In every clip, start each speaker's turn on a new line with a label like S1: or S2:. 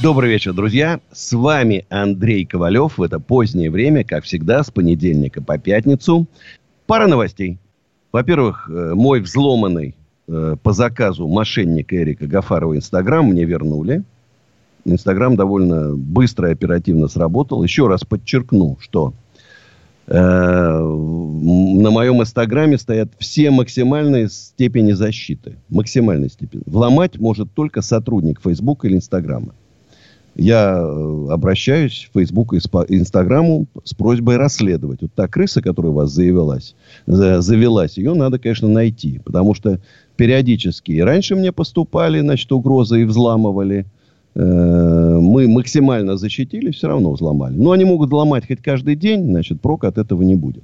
S1: Добрый вечер, друзья. С вами Андрей Ковалев. В это позднее время, как всегда, с понедельника по пятницу. Пара новостей. Во-первых, э, мой взломанный э, по заказу мошенника Эрика Гафарова Инстаграм мне вернули. Инстаграм довольно быстро и оперативно сработал. Еще раз подчеркну, что э, на моем Инстаграме стоят все максимальные степени защиты. Максимальной степени. Взломать может только сотрудник Фейсбука или Инстаграма я э, обращаюсь в Facebook и Инстаграму с просьбой расследовать. Вот та крыса, которая у вас заявилась, завелась, ее надо, конечно, найти. Потому что периодически и раньше мне поступали, значит, угрозы и взламывали. Э, мы максимально защитили, все равно взломали. Но они могут взломать хоть каждый день, значит, прок от этого не будет.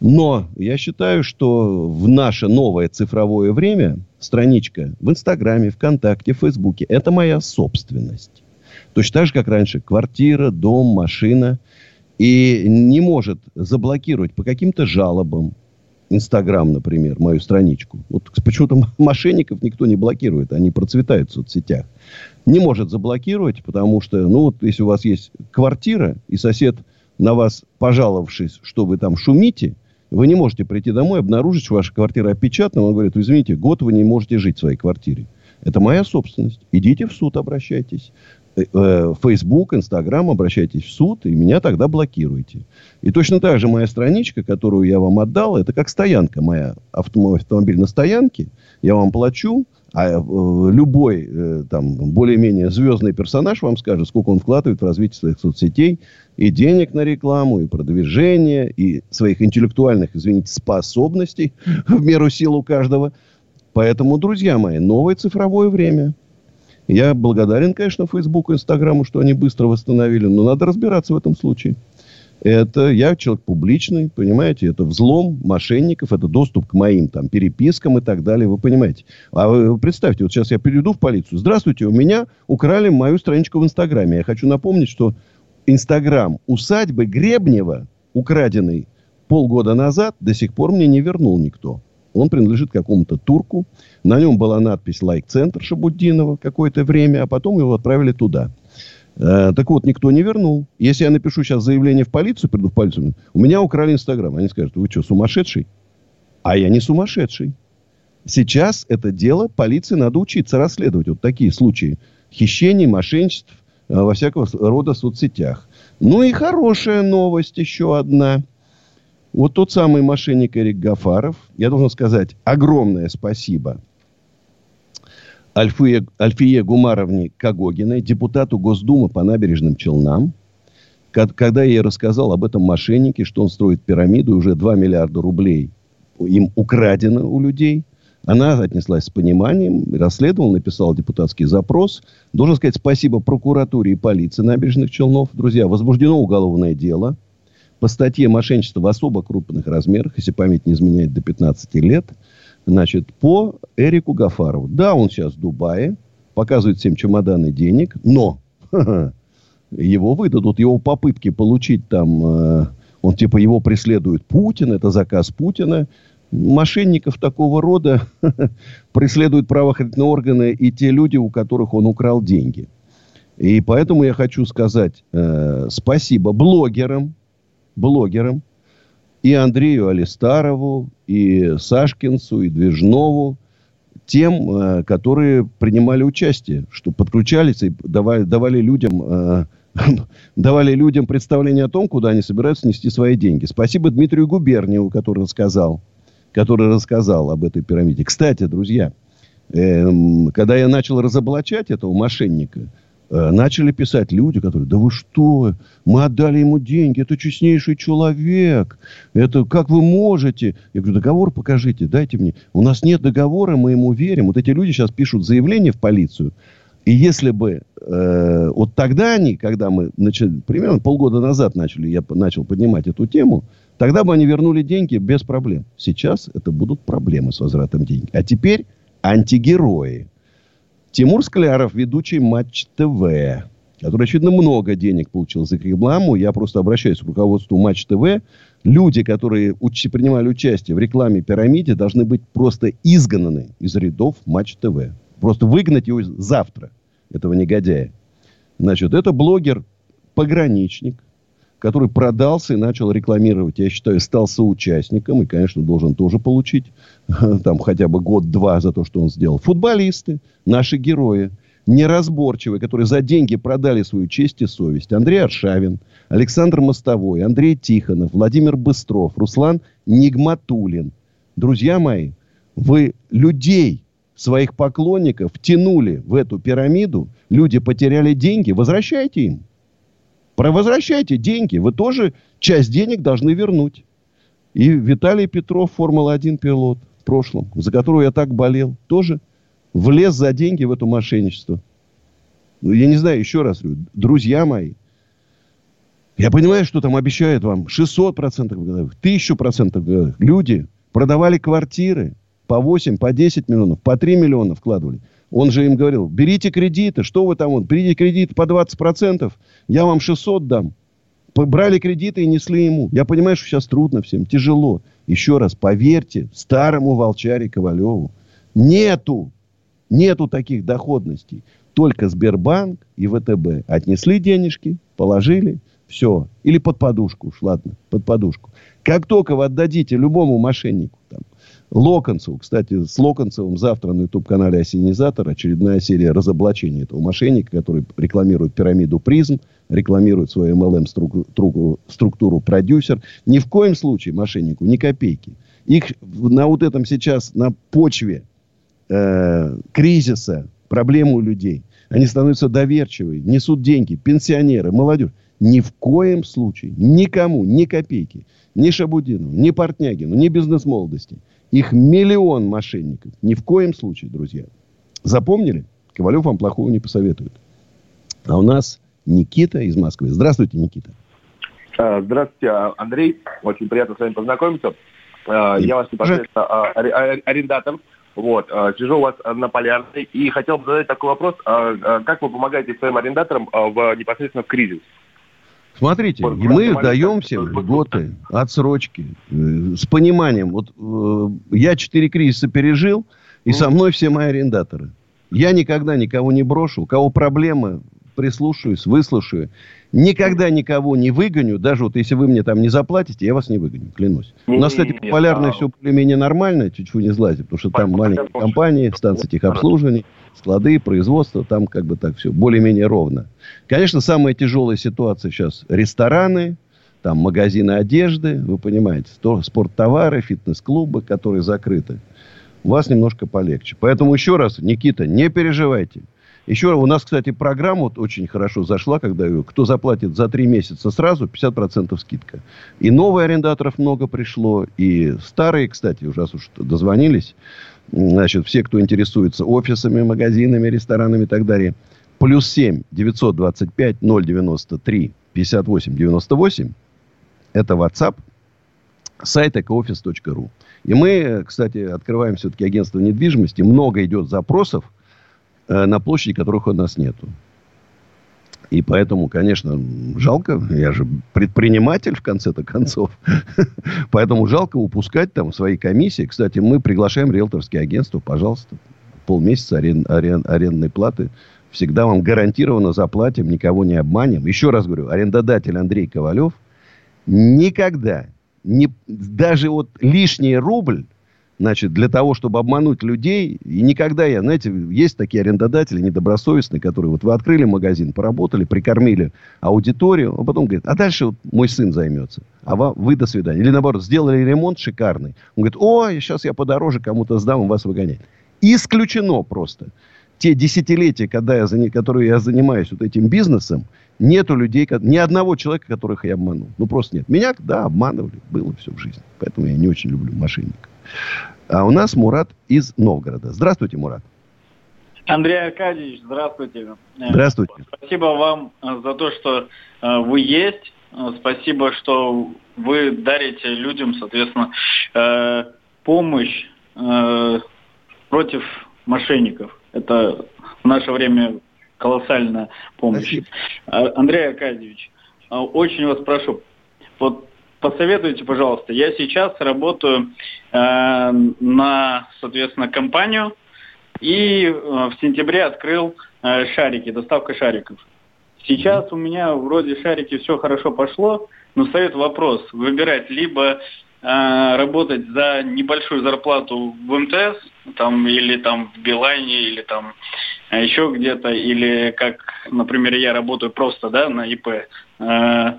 S1: Но я считаю, что в наше новое цифровое время страничка в Инстаграме, ВКонтакте, Фейсбуке – это моя собственность. Точно так же, как раньше. Квартира, дом, машина. И не может заблокировать по каким-то жалобам, Инстаграм, например, мою страничку. Вот почему-то мошенников никто не блокирует, они процветают в соцсетях. Не может заблокировать, потому что, ну вот, если у вас есть квартира, и сосед на вас, пожаловавшись, что вы там шумите, вы не можете прийти домой, обнаружить, что ваша квартира опечатана. Он говорит, извините, год вы не можете жить в своей квартире. Это моя собственность. Идите в суд, обращайтесь. Э, Facebook, Instagram, обращайтесь в суд, и меня тогда блокируйте. И точно так же моя страничка, которую я вам отдал, это как стоянка моя, автомобиль на стоянке, я вам плачу, а э, любой э, там более-менее звездный персонаж вам скажет, сколько он вкладывает в развитие своих соцсетей, и денег на рекламу, и продвижение, и своих интеллектуальных, извините, способностей в меру сил у каждого. Поэтому, друзья мои, новое цифровое время – я благодарен, конечно, Фейсбуку, Инстаграму, что они быстро восстановили, но надо разбираться в этом случае. Это я человек публичный, понимаете, это взлом мошенников, это доступ к моим там перепискам и так далее, вы понимаете. А вы представьте, вот сейчас я перейду в полицию. Здравствуйте, у меня украли мою страничку в Инстаграме. Я хочу напомнить, что Инстаграм усадьбы Гребнева, украденный полгода назад, до сих пор мне не вернул никто. Он принадлежит какому-то турку. На нем была надпись «Лайк-центр» Шабуддинова какое-то время, а потом его отправили туда. Э, так вот, никто не вернул. Если я напишу сейчас заявление в полицию, приду в полицию, у меня украли Инстаграм. Они скажут, вы что, сумасшедший? А я не сумасшедший. Сейчас это дело полиции надо учиться расследовать. Вот такие случаи хищений, мошенничеств э, во всякого рода соцсетях. Ну и хорошая новость еще одна – вот тот самый мошенник Эрик Гафаров, я должен сказать огромное спасибо Альфие, Альфие Гумаровне Кагогиной, депутату Госдумы по набережным Челнам, когда я ей рассказал об этом мошеннике, что он строит пирамиду, уже 2 миллиарда рублей им украдено у людей, она отнеслась с пониманием, расследовала, написала депутатский запрос. Должен сказать спасибо прокуратуре и полиции набережных Челнов. Друзья, возбуждено уголовное дело – по статье мошенничества в особо крупных размерах, если память не изменяет до 15 лет, значит, по Эрику Гафарову. Да, он сейчас в Дубае, показывает всем чемоданы денег, но его выдадут, его попытки получить там, э, он типа его преследует Путин, это заказ Путина. Мошенников такого рода преследуют правоохранительные органы и те люди, у которых он украл деньги. И поэтому я хочу сказать э, спасибо блогерам, блогерам, и Андрею Алистарову, и Сашкинцу, и Движнову, тем, э, которые принимали участие, что подключались и давали, давали людям э, давали людям представление о том, куда они собираются нести свои деньги. Спасибо Дмитрию Губерниеву, который рассказал, который рассказал об этой пирамиде. Кстати, друзья, э, когда я начал разоблачать этого мошенника, начали писать люди, которые, да вы что, мы отдали ему деньги, это честнейший человек, это как вы можете? Я говорю, договор покажите, дайте мне. У нас нет договора, мы ему верим. Вот эти люди сейчас пишут заявление в полицию, И если бы э, вот тогда они, когда мы начали, примерно полгода назад начали, я начал поднимать эту тему, тогда бы они вернули деньги без проблем. Сейчас это будут проблемы с возвратом денег. А теперь антигерои. Тимур Скляров, ведущий Матч ТВ, который, очевидно, много денег получил за рекламу. Я просто обращаюсь к руководству Матч ТВ. Люди, которые уч- принимали участие в рекламе пирамиде, должны быть просто изгнаны из рядов Матч ТВ. Просто выгнать его завтра, этого негодяя. Значит, это блогер-пограничник, который продался и начал рекламировать. Я считаю, стал соучастником и, конечно, должен тоже получить там хотя бы год-два за то, что он сделал. Футболисты, наши герои, неразборчивые, которые за деньги продали свою честь и совесть. Андрей Аршавин, Александр Мостовой, Андрей Тихонов, Владимир Быстров, Руслан Нигматулин. Друзья мои, вы людей, своих поклонников тянули в эту пирамиду, люди потеряли деньги, возвращайте им. Возвращайте деньги. Вы тоже часть денег должны вернуть. И Виталий Петров, Формула-1 пилот в прошлом, за которого я так болел, тоже влез за деньги в это мошенничество. Ну, я не знаю, еще раз друзья мои, я понимаю, что там обещают вам 600% годовых, 1000% годовых. Люди продавали квартиры по 8, по 10 миллионов, по 3 миллиона вкладывали. Он же им говорил, берите кредиты, что вы там, берите кредиты по 20%, я вам 600 дам. Брали кредиты и несли ему. Я понимаю, что сейчас трудно всем, тяжело. Еще раз, поверьте старому волчаре Ковалеву, нету, нету таких доходностей. Только Сбербанк и ВТБ. Отнесли денежки, положили, все. Или под подушку уж, ладно, под подушку. Как только вы отдадите любому мошеннику, там, Локонцеву. Кстати, с Локонцевым завтра на YouTube-канале «Осенизатор» очередная серия разоблачений этого мошенника, который рекламирует пирамиду призм, рекламирует свою MLM-структуру структуру продюсер. Ни в коем случае мошеннику ни копейки. Их на вот этом сейчас, на почве э, кризиса, проблемы у людей, они становятся доверчивые, несут деньги, пенсионеры, молодежь. Ни в коем случае, никому, ни копейки, ни Шабудину, ни Портнягину, ни бизнес-молодости – их миллион мошенников. Ни в коем случае, друзья. Запомнили? Ковалев вам плохого не посоветует. А у нас Никита из Москвы. Здравствуйте, Никита.
S2: А, здравствуйте, а, Андрей. Очень приятно с вами познакомиться. А, я вас непосредственно арендатор. Вот, сижу у вас на Полярной и хотел бы задать такой вопрос. Как вы помогаете своим арендаторам в, непосредственно в кризис?
S1: Смотрите, вот, мы даем всем льготы, отсрочки, э, с пониманием. Вот э, я четыре кризиса пережил, и со мной все мои арендаторы. Я никогда никого не брошу. У кого проблемы, прислушаюсь, выслушаю. Никогда никого не выгоню. Даже вот если вы мне там не заплатите, я вас не выгоню, клянусь. Не, У нас, кстати, популярно а... все более-менее нормально, чуть-чуть не слазит, потому что там маленькие компании, станции техобслуживания, склады, производство, там как бы так все более-менее ровно. Конечно, самая тяжелая ситуация сейчас рестораны, там магазины одежды, вы понимаете, спорттовары, фитнес-клубы, которые закрыты. У вас немножко полегче. Поэтому еще раз, Никита, не переживайте. Еще у нас, кстати, программа вот очень хорошо зашла, когда кто заплатит за три месяца сразу, 50% скидка. И новых арендаторов много пришло, и старые, кстати, уже раз уж дозвонились, значит, все, кто интересуется офисами, магазинами, ресторанами и так далее, плюс 7 925 093 58 98, это WhatsApp, сайт ecooffice.ru. И мы, кстати, открываем все-таки агентство недвижимости. Много идет запросов э, на площади, которых у нас нету. И поэтому, конечно, жалко. Я же предприниматель, в конце-то концов. Поэтому жалко упускать там свои комиссии. Кстати, мы приглашаем риэлторские агентства. Пожалуйста, полмесяца арен, арен, арендной платы. Всегда вам гарантированно заплатим, никого не обманем. Еще раз говорю, арендодатель Андрей Ковалев никогда, не, даже вот лишний рубль значит, для того, чтобы обмануть людей. И никогда я, знаете, есть такие арендодатели недобросовестные, которые вот вы открыли магазин, поработали, прикормили аудиторию, а потом говорит, а дальше вот мой сын займется. А вы, вы до свидания. Или наоборот, сделали ремонт шикарный. Он говорит, ой, сейчас я подороже кому-то сдам, он вас выгоняет. Исключено просто. Те десятилетия, когда я, которые я занимаюсь вот этим бизнесом, нету людей, ни одного человека, которых я обманул. Ну, просто нет. Меня, да, обманывали. Было все в жизни. Поэтому я не очень люблю мошенников. А у нас Мурат из Новгорода. Здравствуйте, Мурат.
S3: Андрей Аркадьевич, здравствуйте.
S1: Здравствуйте.
S3: Спасибо вам за то, что вы есть. Спасибо, что вы дарите людям, соответственно, помощь против мошенников. Это в наше время колоссальная помощь. Спасибо. Андрей Аркадьевич, очень вас прошу, вот посоветуйте, пожалуйста. Я сейчас работаю э, на, соответственно, компанию и э, в сентябре открыл э, шарики, доставка шариков. Сейчас у меня вроде шарики все хорошо пошло, но стоит вопрос выбирать либо э, работать за небольшую зарплату в МТС, там или там в Билайне, или там э, еще где-то, или как, например, я работаю просто, да, на ИП. Э,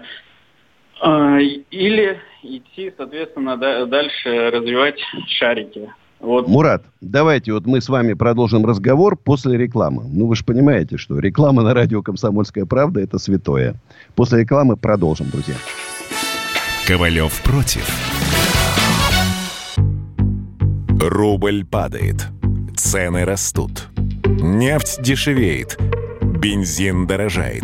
S3: или идти, соответственно, дальше развивать шарики.
S1: Вот. Мурат, давайте вот мы с вами продолжим разговор после рекламы. Ну, вы же понимаете, что реклама на радио «Комсомольская правда» – это святое. После рекламы продолжим, друзья.
S4: Ковалев против. Рубль падает. Цены растут. Нефть дешевеет. Бензин дорожает.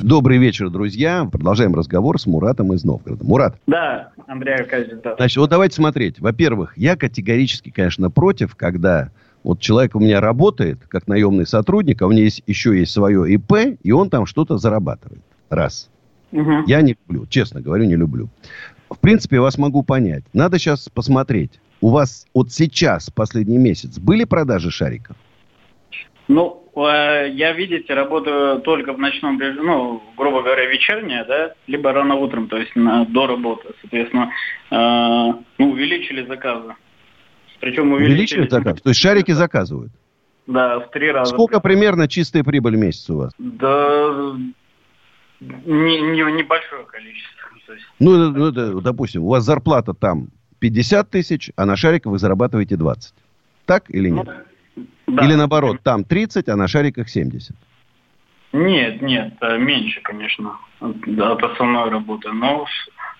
S1: Добрый вечер, друзья. Продолжаем разговор с Муратом из Новгорода. Мурат.
S3: Да, Андрей Аркадьевич. Да.
S1: Значит, вот давайте смотреть. Во-первых, я категорически, конечно, против, когда вот человек у меня работает как наемный сотрудник, а у меня есть, еще есть свое ИП, и он там что-то зарабатывает. Раз. Угу. Я не люблю, честно говорю, не люблю. В принципе, я вас могу понять. Надо сейчас посмотреть. У вас вот сейчас, последний месяц, были продажи шариков?
S3: Ну, э, я, видите, работаю только в ночном режиме, ну, грубо говоря, вечернее, да, либо рано утром, то есть на, до работы, соответственно, э, ну, увеличили заказы.
S1: Причем увеличили... Увеличили заказ? То есть шарики заказывают?
S3: Да, в три раза.
S1: Сколько примерно чистая прибыль в месяц у вас?
S3: Да, не, не, небольшое количество.
S1: Есть... Ну, ну, допустим, у вас зарплата там 50 тысяч, а на шариках вы зарабатываете 20. Так или нет? Ну, да. Или наоборот, там 30, а на шариках 70?
S3: Нет, нет, э, меньше, конечно, от основной работы, но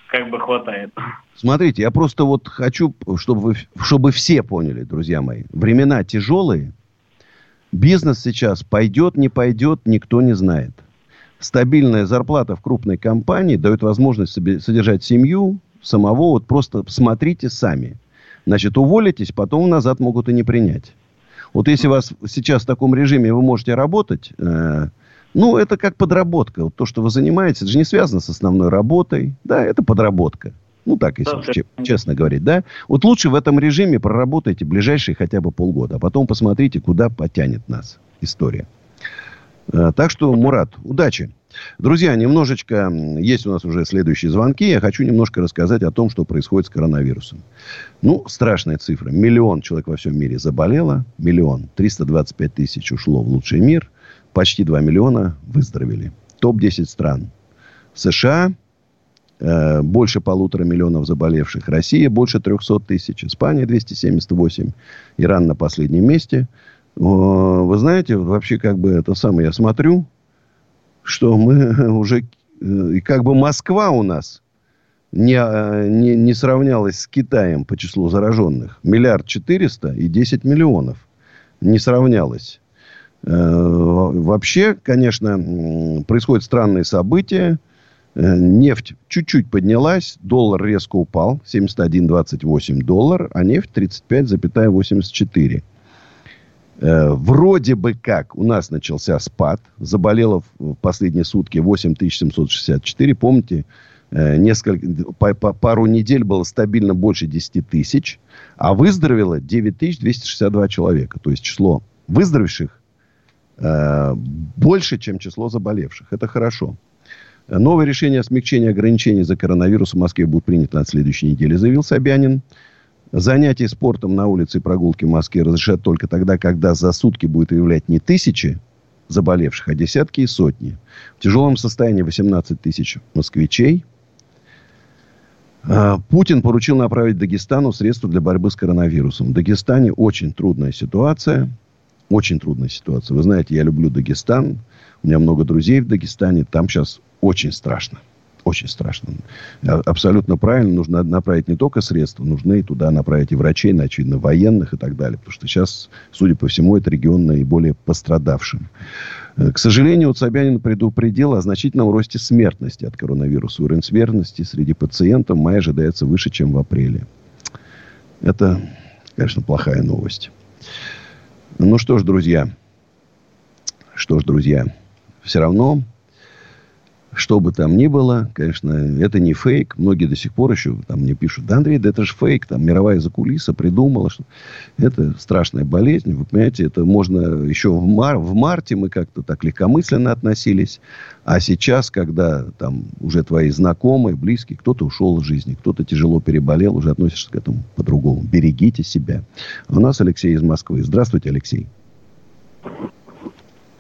S3: как бы хватает.
S1: Смотрите, я просто вот хочу, чтобы, вы, чтобы все поняли, друзья мои. Времена тяжелые. Бизнес сейчас пойдет, не пойдет, никто не знает. Стабильная зарплата в крупной компании дает возможность себе содержать семью, самого. Вот просто смотрите сами. Значит, уволитесь, потом назад могут и не принять. Вот если у вас сейчас в таком режиме вы можете работать, э, ну, это как подработка. Вот то, что вы занимаетесь, это же не связано с основной работой. Да, это подработка. Ну, так, если да, честно говорить, да. Вот лучше в этом режиме проработайте ближайшие хотя бы полгода, а потом посмотрите, куда потянет нас история. Э, так что, Мурат, удачи. Друзья, немножечко, есть у нас уже следующие звонки. Я хочу немножко рассказать о том, что происходит с коронавирусом. Ну, страшная цифра. Миллион человек во всем мире заболело. Миллион. 325 тысяч ушло в лучший мир. Почти 2 миллиона выздоровели. Топ-10 стран. США э, больше полутора миллионов заболевших. Россия больше 300 тысяч. Испания 278. Иран на последнем месте. Вы знаете, вообще как бы это самое, я смотрю, что мы уже, э, и как бы Москва у нас не, э, не, не сравнялась с Китаем по числу зараженных. Миллиард четыреста и десять миллионов. Не сравнялась. Э, вообще, конечно, происходят странные события. Нефть чуть-чуть поднялась, доллар резко упал, 71,28 доллар, а нефть 35,84. Э, вроде бы как у нас начался спад. Заболело в последние сутки 8764. Помните, э, несколько, по, по, пару недель было стабильно больше 10 тысяч. А выздоровело 9262 человека. То есть число выздоровевших э, больше, чем число заболевших. Это хорошо. Новое решение о смягчении ограничений за коронавирус в Москве будет принято на следующей неделе, заявил Собянин. Занятия спортом на улице и прогулки в Москве разрешат только тогда, когда за сутки будет выявлять не тысячи заболевших, а десятки и сотни. В тяжелом состоянии 18 тысяч москвичей. А, Путин поручил направить Дагестану средства для борьбы с коронавирусом. В Дагестане очень трудная ситуация. Очень трудная ситуация. Вы знаете, я люблю Дагестан. У меня много друзей в Дагестане. Там сейчас очень страшно очень страшно. А, абсолютно правильно. Нужно направить не только средства, нужны туда направить и врачей, очевидно, военных и так далее. Потому что сейчас, судя по всему, это регион наиболее пострадавшим. Э, к сожалению, вот Собянин предупредил о значительном росте смертности от коронавируса. Уровень смертности среди пациентов в ожидается выше, чем в апреле. Это, конечно, плохая новость. Ну что ж, друзья. Что ж, друзья. Все равно что бы там ни было, конечно, это не фейк. Многие до сих пор еще там мне пишут, да, Андрей, да это же фейк, там мировая закулиса придумала, что это страшная болезнь. Вы понимаете, это можно еще в, мар... в марте мы как-то так легкомысленно относились, а сейчас, когда там уже твои знакомые, близкие, кто-то ушел из жизни, кто-то тяжело переболел, уже относишься к этому по-другому. Берегите себя. У нас Алексей из Москвы. Здравствуйте, Алексей.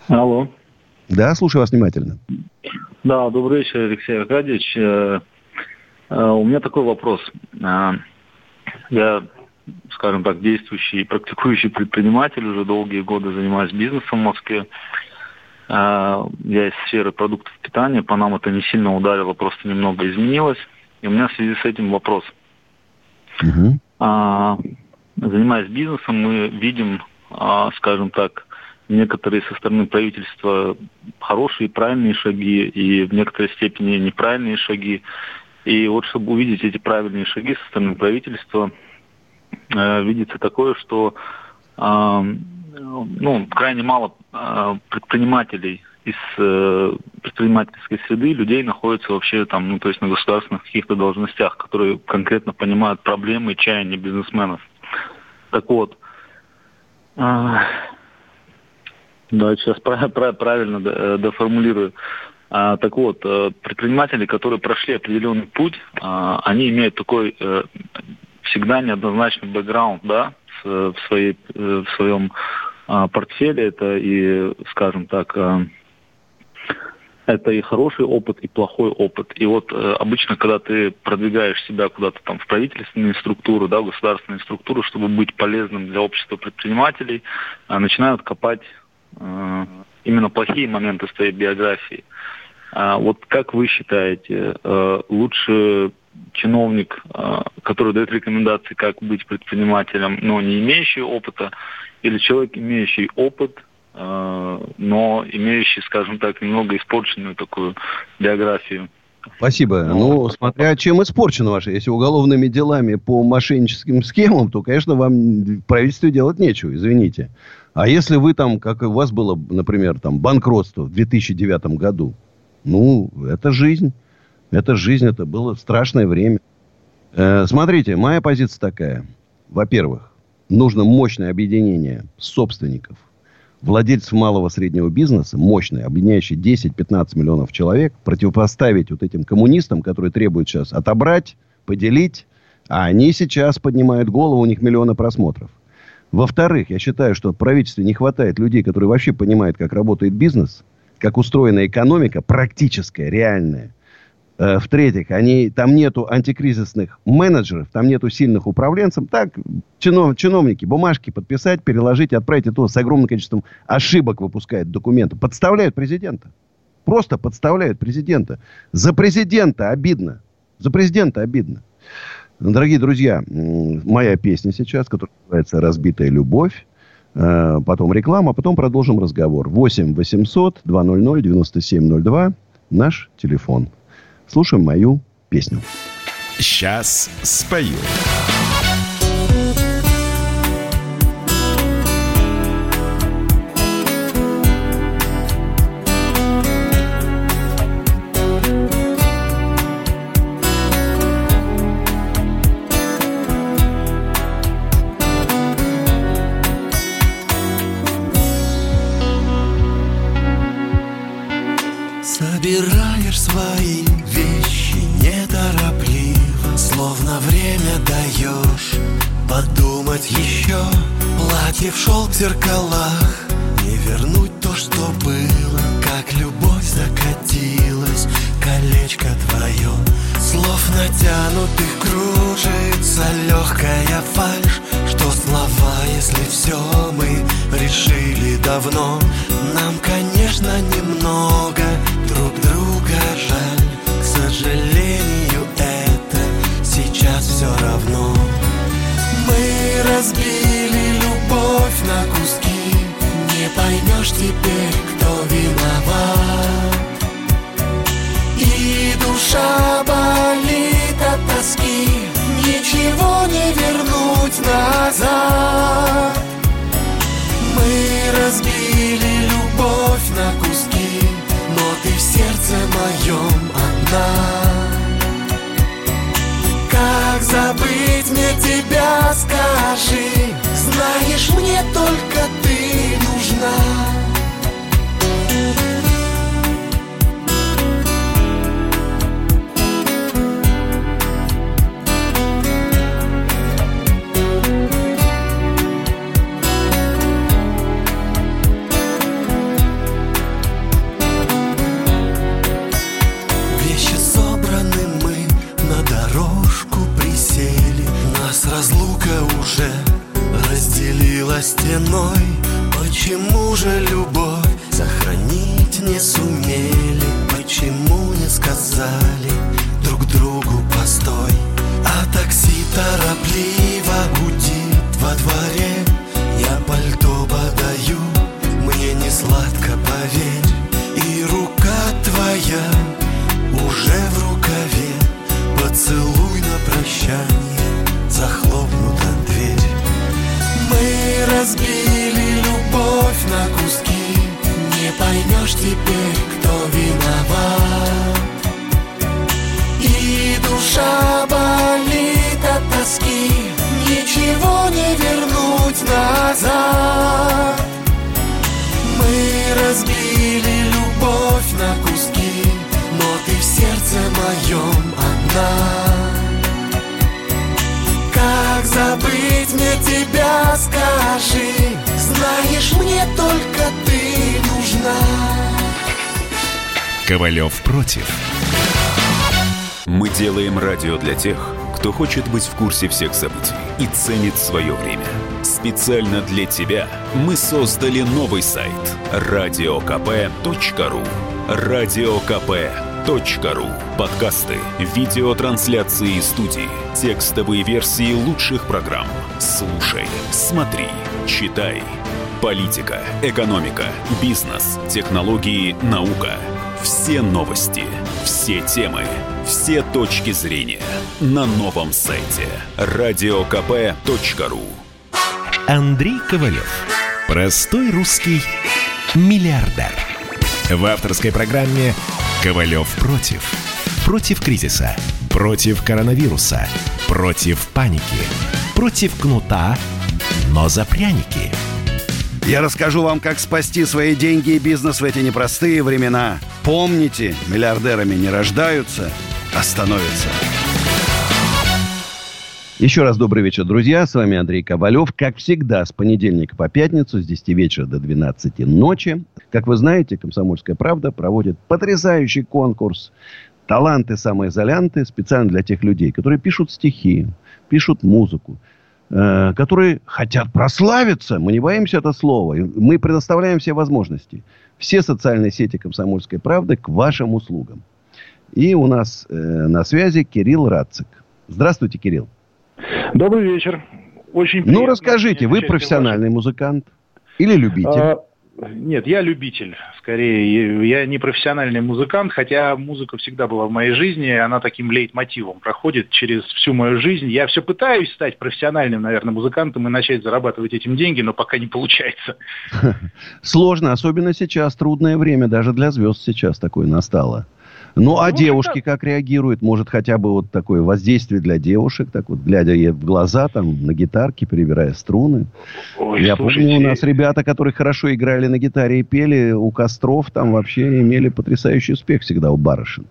S5: Алло.
S1: Да, слушаю вас внимательно.
S5: Да, добрый вечер, Алексей Аркадьевич. Э, э, у меня такой вопрос. Э, я, скажем так, действующий, практикующий предприниматель, уже долгие годы занимаюсь бизнесом в Москве. Я из сферы продуктов питания, по нам это не сильно ударило, просто немного изменилось. И у меня в связи с этим вопрос. Угу. Занимаясь бизнесом, мы видим, скажем так, некоторые со стороны правительства хорошие, правильные шаги, и в некоторой степени неправильные шаги. И вот чтобы увидеть эти правильные шаги со стороны правительства, э, видится такое, что э, ну, крайне мало э, предпринимателей из э, предпринимательской среды людей находятся вообще там, ну, то есть на государственных каких-то должностях, которые конкретно понимают проблемы и чаяния бизнесменов. Так вот, э, да, сейчас правильно э, доформулирую. А, так вот, э, предприниматели, которые прошли определенный путь, а, они имеют такой а, всегда неоднозначный бэкграунд, да, в, своей, в своем а, портфеле. Это и, скажем так, это и хороший опыт, и плохой опыт. И вот э, обычно, когда ты продвигаешь себя куда-то там в правительственные структуры, да, в государственные структуры, чтобы быть полезным для общества предпринимателей, э, начинают копать Э, именно плохие моменты своей биографии. А вот как вы считаете, э, лучше чиновник, э, который дает рекомендации, как быть предпринимателем, но не имеющий опыта, или человек, имеющий опыт, но имеющий, скажем так, немного испорченную такую биографию?
S1: Спасибо. Ну, смотря чем испорчено ваше. Если уголовными делами по мошенническим схемам, то, конечно, вам в правительстве делать нечего, извините. А если вы там, как у вас было, например, там банкротство в 2009 году, ну, это жизнь. Это жизнь, это было страшное время. Э, смотрите, моя позиция такая. Во-первых, нужно мощное объединение собственников, владельцев малого среднего бизнеса, мощное, объединяющее 10-15 миллионов человек, противопоставить вот этим коммунистам, которые требуют сейчас отобрать, поделить, а они сейчас поднимают голову, у них миллионы просмотров. Во-вторых, я считаю, что в правительстве не хватает людей, которые вообще понимают, как работает бизнес, как устроена экономика, практическая, реальная. Э, в-третьих, они, там нету антикризисных менеджеров, там нету сильных управленцев. Так, чинов, чиновники бумажки подписать, переложить, отправить. И то с огромным количеством ошибок выпускают документы. Подставляют президента. Просто подставляют президента. За президента обидно. За президента обидно. Дорогие друзья, моя песня сейчас, которая называется «Разбитая любовь». Э, потом реклама, потом продолжим разговор. 8 800 200 9702 наш телефон. Слушаем мою песню.
S4: Сейчас спою.
S6: Кружится Легкая фальшь Что слова, если все мы решили давно. Нам, конечно, немного Друг друга жаль К сожалению, это сейчас все равно. Мы разбили любовь на куски Не поймешь теперь, кто виноват. И душа Ничего не вернуть назад. Мы разбили любовь на куски Но ты в сердце моем одна. Как забыть мне тебя, скажи Знаешь, мне только разделила стеной Почему же любовь сохранить не сумели? Почему не сказали друг другу постой? А такси торопливо гудит во дворе поймешь теперь, кто виноват. И душа болит от тоски Ничего не вернуть назад. Мы разбили любовь на куски Но ты в сердце моем одна. Как забыть мне тебя, скажи Знаешь, мне только
S4: Ковалев против.
S7: Мы делаем радио для тех, кто хочет быть в курсе всех событий и ценит свое время. Специально для тебя мы создали новый сайт радиокп.ру радиокп.ру Подкасты, видеотрансляции студии, текстовые версии лучших программ. Слушай, смотри, читай. Политика, экономика, бизнес, технологии, наука. Все новости, все темы, все точки зрения на новом сайте радиокп.ру
S4: Андрей Ковалев. Простой русский миллиардер. В авторской программе «Ковалев против». Против кризиса, против коронавируса, против паники, против кнута, но за пряники.
S8: Я расскажу вам, как спасти свои деньги и бизнес в эти непростые времена. Помните, миллиардерами не рождаются, а становятся.
S1: Еще раз добрый вечер, друзья. С вами Андрей Ковалев. Как всегда, с понедельника по пятницу с 10 вечера до 12 ночи. Как вы знаете, «Комсомольская правда» проводит потрясающий конкурс «Таланты самоизолянты» специально для тех людей, которые пишут стихи, пишут музыку, э, которые хотят прославиться. Мы не боимся это слова. Мы предоставляем все возможности. Все социальные сети «Комсомольской правды» к вашим услугам. И у нас э, на связи Кирилл Рацик. Здравствуйте, Кирилл.
S9: Добрый вечер. Очень
S1: Ну,
S9: приятно
S1: расскажите, вы профессиональный музыкант или любитель?
S9: А, Нет, я любитель, скорее. Я не профессиональный музыкант, хотя музыка всегда была в моей жизни, она таким лейтмотивом проходит через всю мою жизнь. Я все пытаюсь стать профессиональным, наверное, музыкантом и начать зарабатывать этим деньги, но пока не получается.
S1: Сложно, особенно сейчас, трудное время, даже для звезд сейчас такое настало. Ну, а
S9: Ну,
S1: девушки как реагируют? Может, хотя бы вот такое воздействие для девушек, так вот, глядя ей в глаза, там, на гитарке, перебирая струны.
S9: Ой,
S1: Я
S9: слушайте,
S1: помню, у нас ребята, которые хорошо играли на гитаре и пели, у костров там вообще имели потрясающий успех всегда у барышин.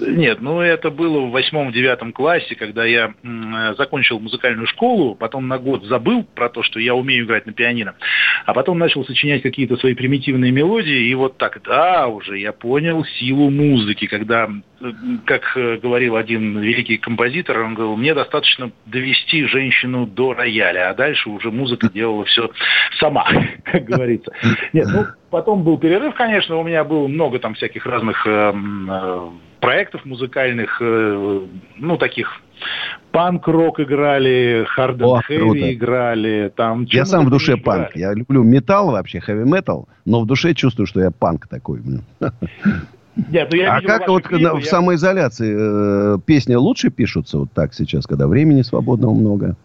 S9: Нет, ну это было в восьмом-девятом классе, когда я закончил музыкальную школу, потом на год забыл про то, что я умею играть на пианино, а потом начал сочинять какие-то свои примитивные мелодии, и вот тогда уже я понял силу музыки, когда, как э, говорил один великий композитор, он говорил, мне достаточно довести женщину до рояля, а дальше уже музыка делала все сама, как говорится. Нет, ну, потом был перерыв, конечно, у меня было много там всяких разных э, э, проектов музыкальных, э, ну, таких панк-рок играли, хард хэви играли. Там,
S1: я сам в душе играли. панк. Я люблю металл вообще, хэви-метал, но в душе чувствую, что я панк такой. Нет, ну я а как вот клипы, в я... самоизоляции э, песни лучше пишутся вот так сейчас, когда времени свободного много?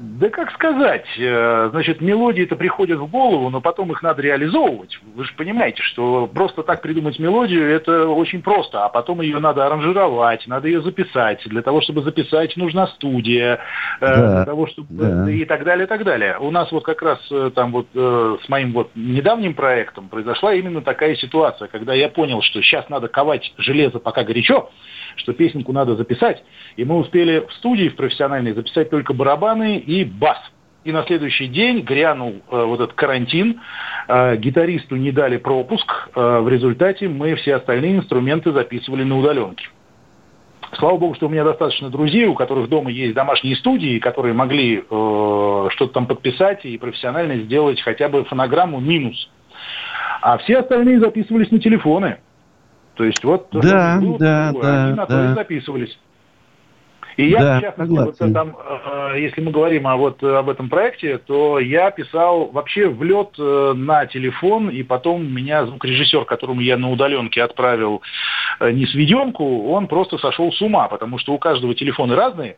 S9: Да как сказать, э, значит, мелодии-то приходят в голову, но потом их надо реализовывать. Вы же понимаете, что просто так придумать мелодию, это очень просто, а потом ее надо аранжировать, надо ее записать. Для того, чтобы записать, нужна студия, э, да, для того, чтобы... Да. и так далее, и так далее. У нас вот как раз э, там вот с моим вот недавним проектом произошла именно такая ситуация, когда я понял, что сейчас надо ковать железо пока горячо, что песенку надо записать, и мы успели в студии в профессиональной записать только барабаны и бас. И на следующий день грянул э, вот этот карантин, э, гитаристу не дали пропуск, э, в результате мы все остальные инструменты записывали на удаленке. Слава богу, что у меня достаточно друзей, у которых дома есть домашние студии, которые могли э, что-то там подписать и профессионально сделать хотя бы фонограмму минус. А все остальные записывались на телефоны. То есть вот
S1: да, было, да,
S9: было,
S1: да,
S9: они на
S1: да.
S9: то и записывались. И я, да, в частности, вот, там, э, если мы говорим о, вот, об этом проекте, то я писал вообще в лед э, на телефон, и потом меня звукорежиссер, которому я на удаленке отправил э, не сведенку, он просто сошел с ума, потому что у каждого телефоны разные,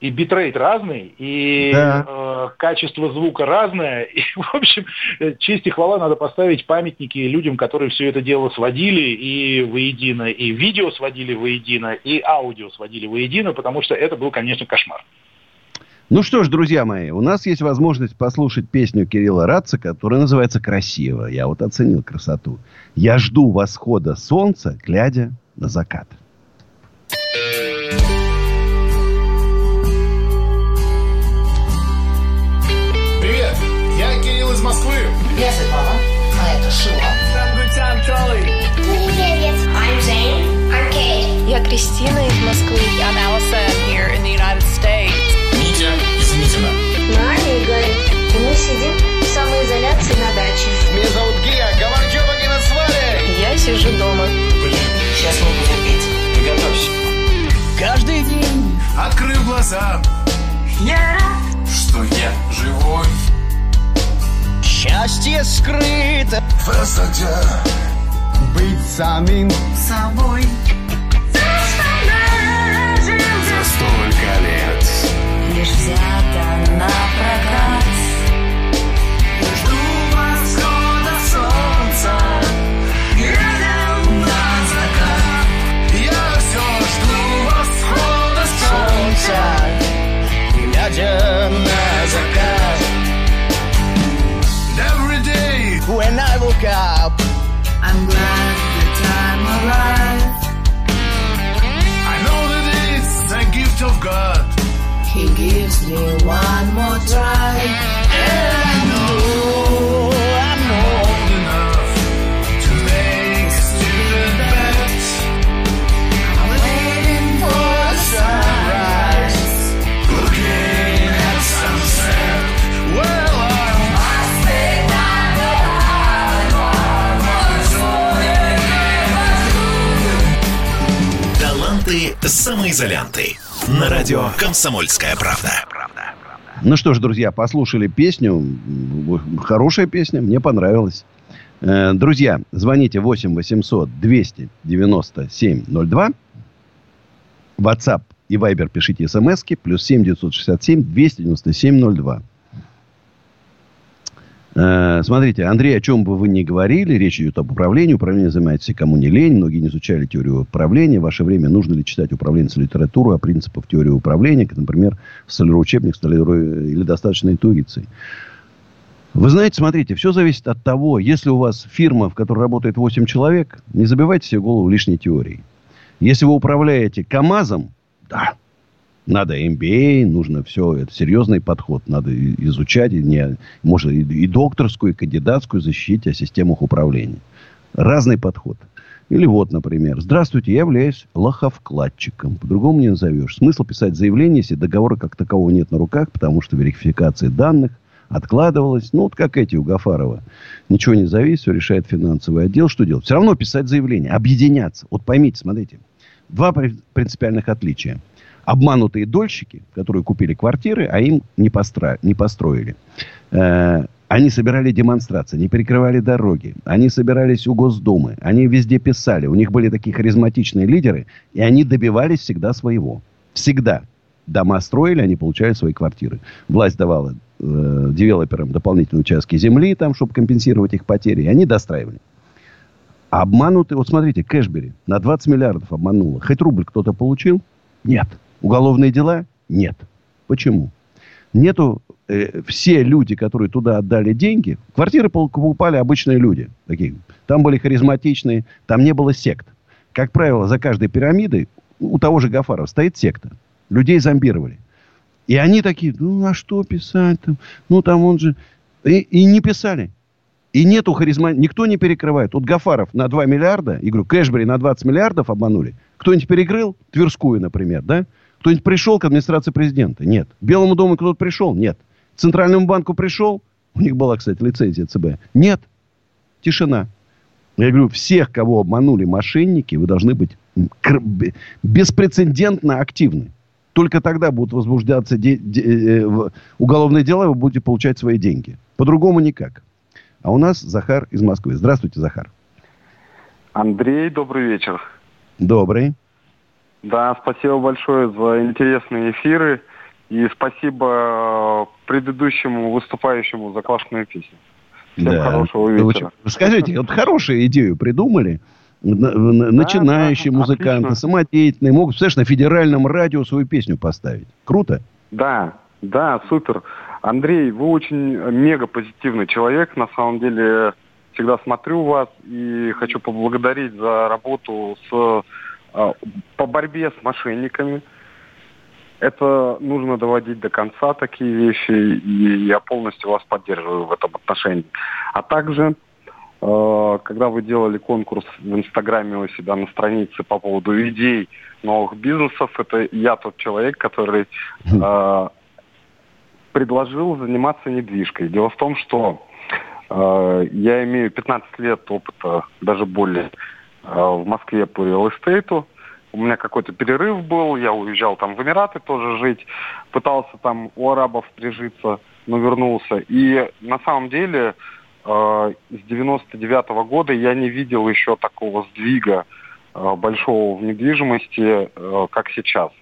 S9: и битрейт разный, и да. э, качество звука разное. И, в общем, честь и хвала надо поставить памятники людям, которые все это дело сводили и воедино, и видео сводили воедино, и аудио сводили воедино, потому что это был, конечно, кошмар.
S1: Ну что ж, друзья мои, у нас есть возможность послушать песню Кирилла Радца, которая называется «Красиво». Я вот оценил красоту. «Я жду восхода солнца, глядя на закат».
S10: Кристина из Москвы.
S11: I'm Allison here in the United States.
S12: Митя из Митина.
S13: Аня и Гарри. Мы сидим в самоизоляции на даче.
S14: Меня зовут Гия. Говорчева не на свале.
S10: Я сижу дома.
S15: Блин, сейчас мы будем петь.
S12: Приготовься.
S14: Каждый день,
S12: открыв глаза,
S13: я рад,
S12: что я живой.
S14: Счастье скрыто
S12: в высоте
S14: Быть самим
S13: собой Лишь взято на прокат.
S12: Жду восхода солнца. Глядя на закат. Я все жду восхода солнца.
S14: Глядя на закат.
S12: Every day
S14: when I woke up.
S13: I'm glad the time arrived.
S12: I know that it's a gift of God
S13: He gives me one more try
S12: And I know I'm old enough To make a stupid bet
S13: I'm waiting for the sunrise
S12: Looking at sunset Well, I'm
S4: Таланты самоизолянты. На радио «Комсомольская правда».
S1: Ну что ж, друзья, послушали песню. Хорошая песня, мне понравилась. Э, Друзья, звоните 8 800 297 02. WhatsApp и Viber пишите смс плюс 7 967 297 02. Э, Смотрите, Андрей, о чем бы вы ни говорили, речь идет об управлении. Управление занимается кому не лень. Многие не изучали теорию управления. В ваше время нужно ли читать управленческую литературу о принципах теории управления, как, например, столяроучебник столяро... или достаточно интуиции. Вы знаете, смотрите, все зависит от того, если у вас фирма, в которой работает 8 человек, не забивайте себе голову лишней теорией. Если вы управляете КАМАЗом, да, надо MBA, нужно все, это серьезный подход. Надо изучать, и не, может, и, и докторскую, и кандидатскую защитить о системах управления. Разный подход. Или вот, например, здравствуйте, я являюсь лоховкладчиком. По-другому не назовешь. Смысл писать заявление, если договора как такового нет на руках, потому что верификация данных откладывалась. Ну, вот как эти у Гафарова. Ничего не зависит, все решает финансовый отдел. Что делать? Все равно писать заявление, объединяться. Вот поймите, смотрите. Два принципиальных отличия. Обманутые дольщики, которые купили квартиры, а им не, постро... не построили. Э, они собирали демонстрации, они перекрывали дороги, они собирались у Госдумы, они везде писали. У них были такие харизматичные лидеры, и они добивались всегда своего. Всегда. Дома строили, они получали свои квартиры. Власть давала э, девелоперам дополнительные участки земли, там, чтобы компенсировать их потери, и они достраивали. Обманутый, вот смотрите, Кэшбери на 20 миллиардов обманула. Хоть рубль кто-то получил? Нет. Уголовные дела? Нет. Почему? Нету э, все люди, которые туда отдали деньги, квартиры покупали обычные люди. Такие. Там были харизматичные, там не было сект. Как правило, за каждой пирамидой у того же Гафарова стоит секта. Людей зомбировали. И они такие, ну, а что писать там? Ну, там он же... И, и не писали. И нету харизма... Никто не перекрывает. Вот Гафаров на 2 миллиарда, и говорю, Кэшбери на 20 миллиардов обманули. Кто-нибудь перекрыл? Тверскую, например, да? Кто-нибудь пришел к администрации президента? Нет. К Белому дому кто-то пришел? Нет. К Центральному банку пришел? У них была, кстати, лицензия ЦБ. Нет. Тишина. Я говорю, всех, кого обманули мошенники, вы должны быть беспрецедентно активны. Только тогда будут возбуждаться де- де- э, уголовные дела, вы будете получать свои деньги. По-другому никак. А у нас Захар из Москвы. Здравствуйте, Захар.
S16: Андрей, добрый вечер.
S1: Добрый.
S16: Да, спасибо большое за интересные эфиры. И спасибо предыдущему выступающему за классную песню. Всем да. хорошего вечера.
S1: Скажите, вот хорошую идею придумали. Начинающие да, музыканты, отлично. самодеятельные, могут, представляешь, на федеральном радио свою песню поставить. Круто?
S16: Да, да, супер. Андрей, вы очень мега позитивный человек. На самом деле, всегда смотрю вас и хочу поблагодарить за работу с по борьбе с мошенниками. Это нужно доводить до конца такие вещи, и я полностью вас поддерживаю в этом отношении. А также, э, когда вы делали конкурс в Инстаграме у себя на странице по поводу идей новых бизнесов, это я тот человек, который э, предложил заниматься недвижкой. Дело в том, что э, я имею 15 лет опыта, даже более, в Москве по реал-эстейту. У меня какой-то перерыв был, я уезжал там в Эмираты тоже жить, пытался там у арабов прижиться, но вернулся. И на самом деле э, с 99 -го года я не видел еще такого сдвига э, большого в недвижимости, э, как сейчас.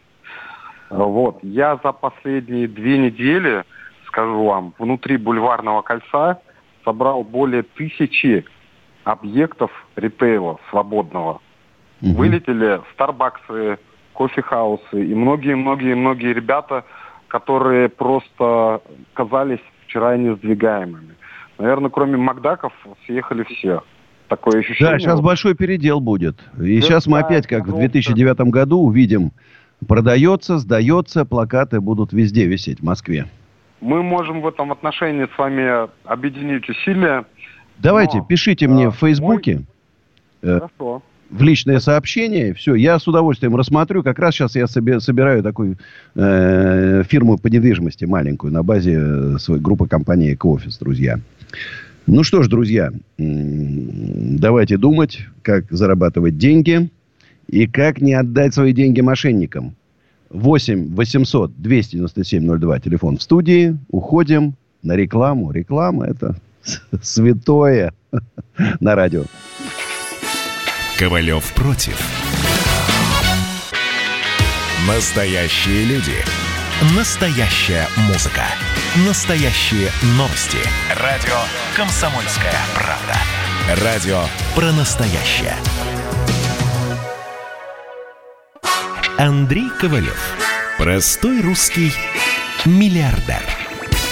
S16: Вот. Я за последние две недели, скажу вам, внутри бульварного кольца собрал более тысячи объектов ритейла свободного. Угу. Вылетели Старбаксы, кофехаусы и многие-многие-многие ребята, которые просто казались вчера несдвигаемыми. Наверное, кроме Макдаков съехали все. Такое ощущение.
S1: Да, сейчас большой передел будет. И да, сейчас мы опять, как в 2009 году, увидим, продается, сдается, плакаты будут везде висеть в Москве.
S16: Мы можем в этом отношении с вами объединить усилия
S1: Давайте, Но, пишите да, мне в Фейсбуке. Мой... Э, в личное сообщение. Все, я с удовольствием рассмотрю. Как раз сейчас я себе, собираю такую э, фирму по недвижимости маленькую на базе э, своей группы компании «Экоофис», друзья. Ну что ж, друзья, давайте думать, как зарабатывать деньги и как не отдать свои деньги мошенникам. 8 800 297 02, телефон в студии. Уходим на рекламу. Реклама это святое на радио.
S4: Ковалев против. Настоящие люди. Настоящая музыка. Настоящие новости. Радио «Комсомольская правда». Радио про настоящее. Андрей Ковалев. Простой русский миллиардер.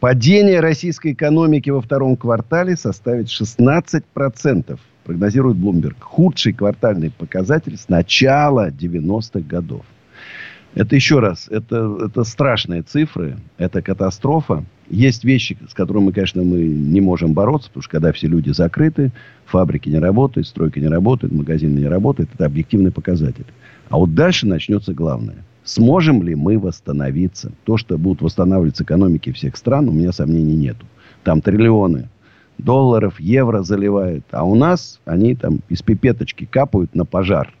S1: Падение российской экономики во втором квартале составит 16%, прогнозирует Bloomberg. Худший квартальный показатель с начала 90-х годов. Это еще раз, это, это страшные цифры, это катастрофа. Есть вещи, с которыми, конечно, мы не можем бороться, потому что когда все люди закрыты, фабрики не работают, стройки не работают, магазины не работают, это объективный показатель. А вот дальше начнется главное. Сможем ли мы восстановиться? То, что будут восстанавливаться экономики всех стран, у меня сомнений нету. Там триллионы долларов, евро заливают. А у нас они там из пипеточки капают на пожар.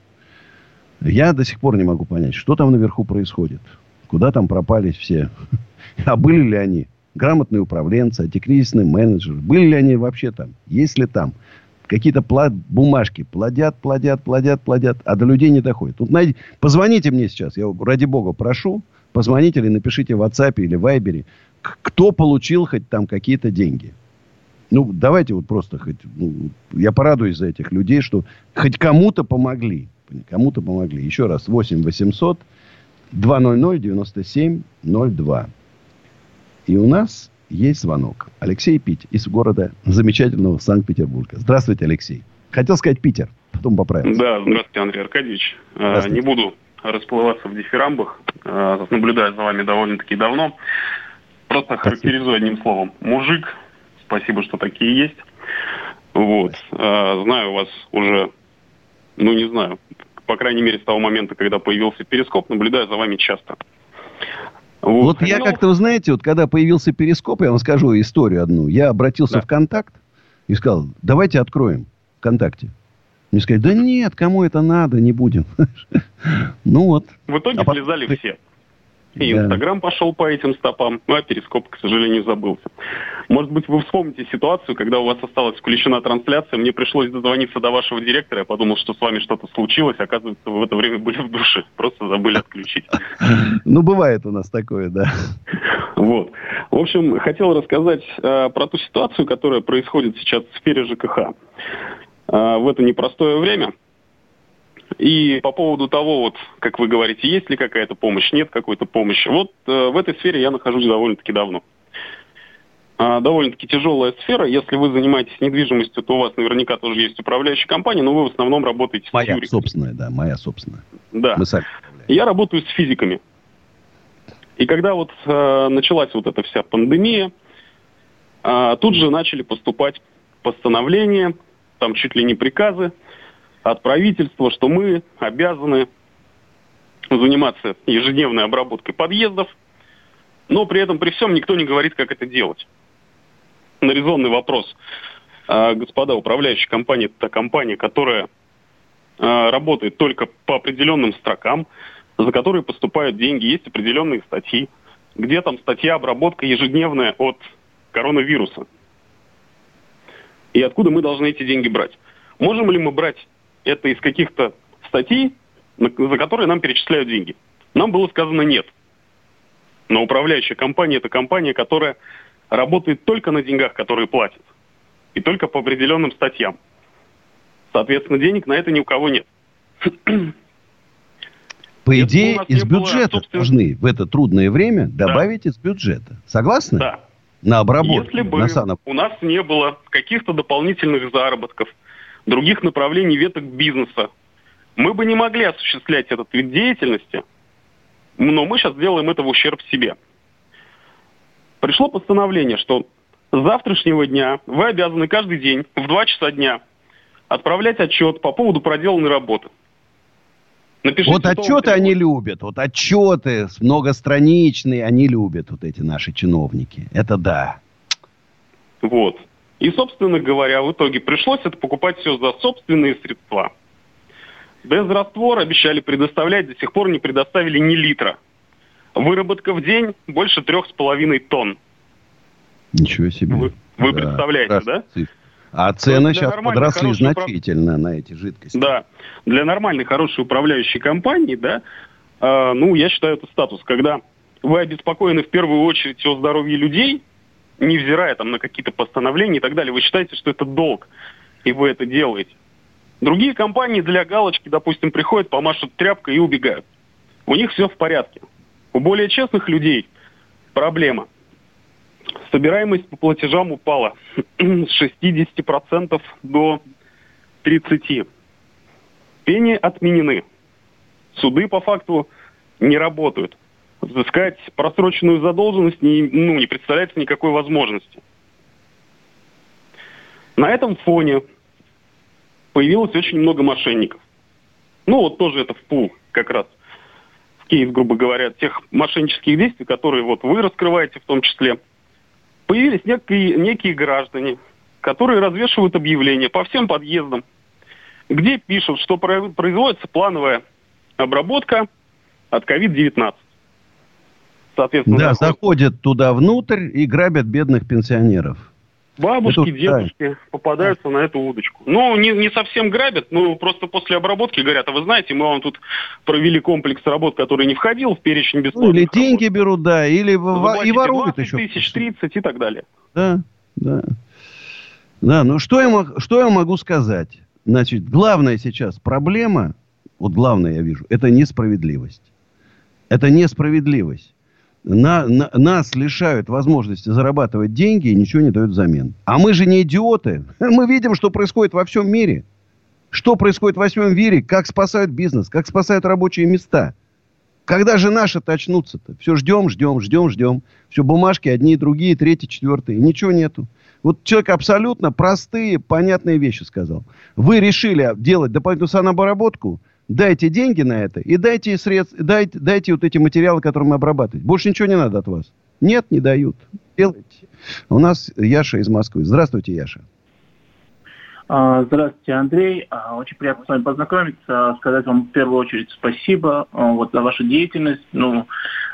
S1: Я до сих пор не могу понять, что там наверху происходит. Куда там пропали все? А были ли они? Грамотные управленцы, антикризисный менеджер. Были ли они вообще там? Есть ли там? Какие-то плод, бумажки плодят, плодят, плодят, плодят, а до людей не доходит. Тут найди, позвоните мне сейчас, я ради бога прошу, позвоните или напишите в WhatsApp или Viber, кто получил хоть там какие-то деньги. Ну, давайте вот просто хоть... Ну, я порадуюсь за этих людей, что хоть кому-то помогли. Кому-то помогли. Еще раз. 8 800 200 97 02. И у нас есть звонок. Алексей Пить из города замечательного Санкт-Петербурга. Здравствуйте, Алексей. Хотел сказать Питер, потом поправился.
S17: Да, здравствуйте, Андрей Аркадьевич. Здравствуйте. Не буду расплываться в дифирамбах. Наблюдаю за вами довольно-таки давно. Просто характеризую одним словом. Мужик. Спасибо, что такие есть. Вот. Знаю вас уже, ну не знаю, по крайней мере, с того момента, когда появился перископ, наблюдаю за вами часто.
S1: Вот, вот я ну... как-то, вы знаете, вот когда появился перископ, я вам скажу историю одну. Я обратился да. в контакт и сказал, давайте откроем ВКонтакте. Мне сказали, да нет, кому это надо, не будем. ну вот.
S17: В итоге а слезали потом... все. И да. Инстаграм пошел по этим стопам, ну а Перископ, к сожалению, забылся. Может быть, вы вспомните ситуацию, когда у вас осталась включена трансляция, мне пришлось дозвониться до вашего директора, я подумал, что с вами что-то случилось, оказывается, вы в это время были в душе, просто забыли отключить.
S1: Ну, бывает у нас такое, да.
S17: Вот. В общем, хотел рассказать э, про ту ситуацию, которая происходит сейчас в сфере ЖКХ. Э, в это непростое время и по поводу того, вот, как вы говорите, есть ли какая-то помощь, нет какой-то помощи. Вот э, в этой сфере я нахожусь довольно-таки давно. А, довольно-таки тяжелая сфера. Если вы занимаетесь недвижимостью, то у вас наверняка тоже есть управляющая компания, но вы в основном работаете
S1: моя с Моя собственная, да, моя собственная.
S17: Да. Мы сами я работаю с физиками. И когда вот э, началась вот эта вся пандемия, э, тут же начали поступать постановления, там чуть ли не приказы от правительства, что мы обязаны заниматься ежедневной обработкой подъездов, но при этом при всем никто не говорит, как это делать. На резонный вопрос. А, господа, управляющая компания – это компания, которая а, работает только по определенным строкам, за которые поступают деньги. Есть определенные статьи. Где там статья обработка ежедневная от коронавируса? И откуда мы должны эти деньги брать? Можем ли мы брать это из каких-то статей, за которые нам перечисляют деньги. Нам было сказано нет. Но управляющая компания – это компания, которая работает только на деньгах, которые платят. И только по определенным статьям. Соответственно, денег на это ни у кого нет.
S1: По идее, из бюджета было, собственно... должны в это трудное время добавить да. из бюджета. Согласны?
S17: Да.
S1: На обработку.
S17: Если бы на саноб... у нас не было каких-то дополнительных заработков, других направлений веток бизнеса. Мы бы не могли осуществлять этот вид деятельности, но мы сейчас делаем это в ущерб себе. Пришло постановление, что с завтрашнего дня вы обязаны каждый день в 2 часа дня отправлять отчет по поводу проделанной работы.
S1: Напишите вот отчеты они любят, вот отчеты многостраничные они любят, вот эти наши чиновники. Это да.
S17: Вот. И, собственно говоря, в итоге пришлось это покупать все за собственные средства. Без раствор обещали предоставлять, до сих пор не предоставили ни литра. Выработка в день больше трех с половиной тонн.
S1: Ничего себе.
S17: Вы, вы да, представляете, да?
S1: А цены сейчас подросли значительно управ... на эти жидкости.
S17: Да. Для нормальной, хорошей управляющей компании, да, э, ну, я считаю, это статус, когда вы обеспокоены в первую очередь о здоровье людей, невзирая там на какие-то постановления и так далее. Вы считаете, что это долг, и вы это делаете. Другие компании для галочки, допустим, приходят, помашут тряпкой и убегают. У них все в порядке. У более честных людей проблема. Собираемость по платежам упала с 60% до 30%. Пени отменены. Суды по факту не работают. Взыскать просроченную задолженность не, ну, не представляется никакой возможности. На этом фоне появилось очень много мошенников. Ну, вот тоже это в пул как раз в кейс, грубо говоря, тех мошеннических действий, которые вот вы раскрываете в том числе. Появились некие, некие граждане, которые развешивают объявления по всем подъездам, где пишут, что производится плановая обработка от COVID-19.
S1: Соответственно, да, заходят туда внутрь и грабят бедных пенсионеров.
S17: Бабушки, это, дедушки да. попадаются на эту удочку. Ну, не, не совсем грабят, ну, просто после обработки говорят, а вы знаете, мы вам тут провели комплекс работ, который не входил в перечень бесплатных
S1: Ну, или деньги работ. берут, да, или и воруют еще.
S17: тысяч, 30 и так далее.
S1: Да, да. Да, ну что я, что я могу сказать? Значит, главная сейчас проблема, вот главное я вижу, это несправедливость. Это несправедливость на, на, нас лишают возможности зарабатывать деньги и ничего не дают взамен. А мы же не идиоты. Мы видим, что происходит во всем мире. Что происходит во всем мире, как спасают бизнес, как спасают рабочие места. Когда же наши-то очнутся-то? Все ждем, ждем, ждем, ждем. Все бумажки одни, другие, третьи, четвертые. Ничего нету. Вот человек абсолютно простые, понятные вещи сказал. Вы решили делать дополнительную санобработку – Дайте деньги на это и дайте средств, дайте, дайте вот эти материалы, которые мы обрабатываем. Больше ничего не надо от вас. Нет, не дают. Делайте. У нас Яша из Москвы. Здравствуйте, Яша.
S18: А, здравствуйте, Андрей. А, очень приятно с вами познакомиться. Сказать вам в первую очередь спасибо а, вот, за вашу деятельность, ну,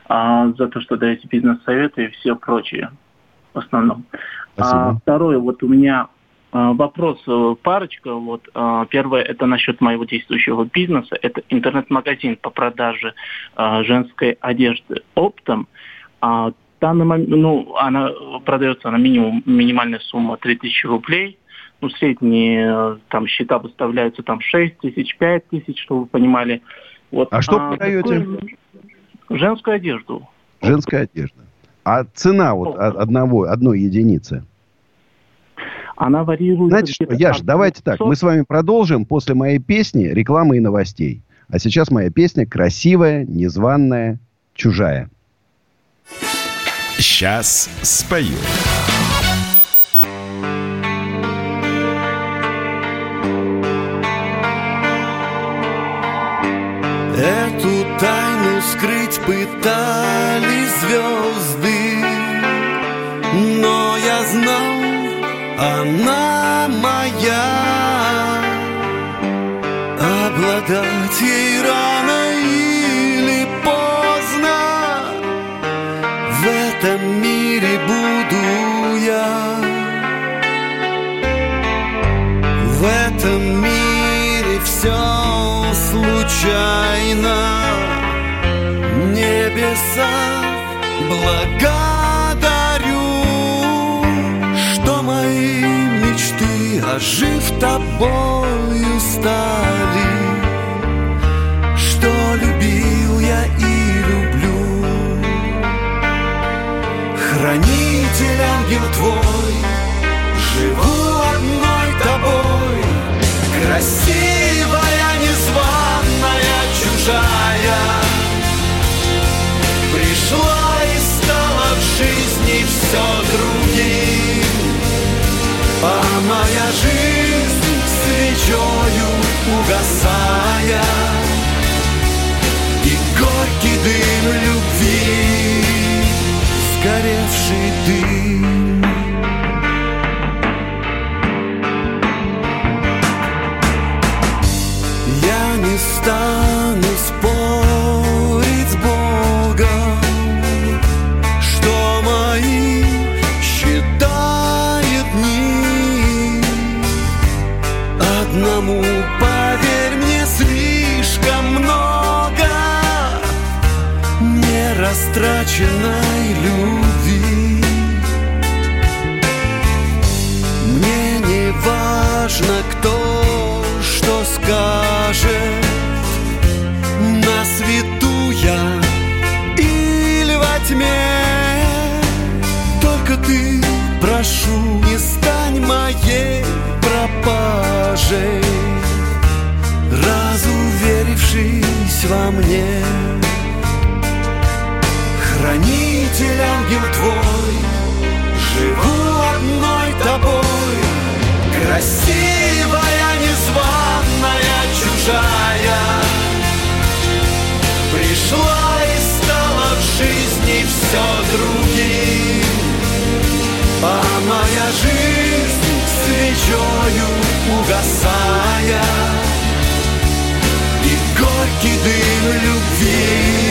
S18: за то, что даете бизнес-советы и все прочее в основном. Спасибо. Второе, вот у меня а, вопрос, э, парочка. Вот. А, первое, это насчет моего действующего бизнеса. Это интернет-магазин по продаже а, женской одежды оптом. Данный момент, ну, она продается на минимум, минимальная сумма 3000 рублей. Ну, средние э, там счета выставляются там 6 тысяч, 5 тысяч, чтобы вы понимали.
S1: Вот, а что а, продаете?
S18: Женскую одежду.
S1: Женская одежда. А цена вот одного, одной единицы?
S18: Она варьирует...
S1: Знаете что, Яш, давайте так, мы с вами продолжим после моей песни рекламы и новостей. А сейчас моя песня красивая, незваная, чужая.
S4: Сейчас спою.
S6: Эту тайну скрыть пытались звезды, но я знал, она моя. Обладать ей рано или поздно. В этом мире буду я. В этом мире все случайно. Небеса блага ожив тобою стали, что любил я и люблю. Хранитель ангел твой, живу одной тобой, красивая, жизнь свечою угасая поверь мне, слишком много Не растраченной любви. Мне не важно, кто что скажет, на свету я или во тьме. Только ты, прошу, не стань моей пропажей, разуверившись во мне. Ангел твой, живу одной тобой, красивая, незваная, чужая. Пришла и стала в жизни все другим, а моя жизнь свечою угасая и горький дым любви.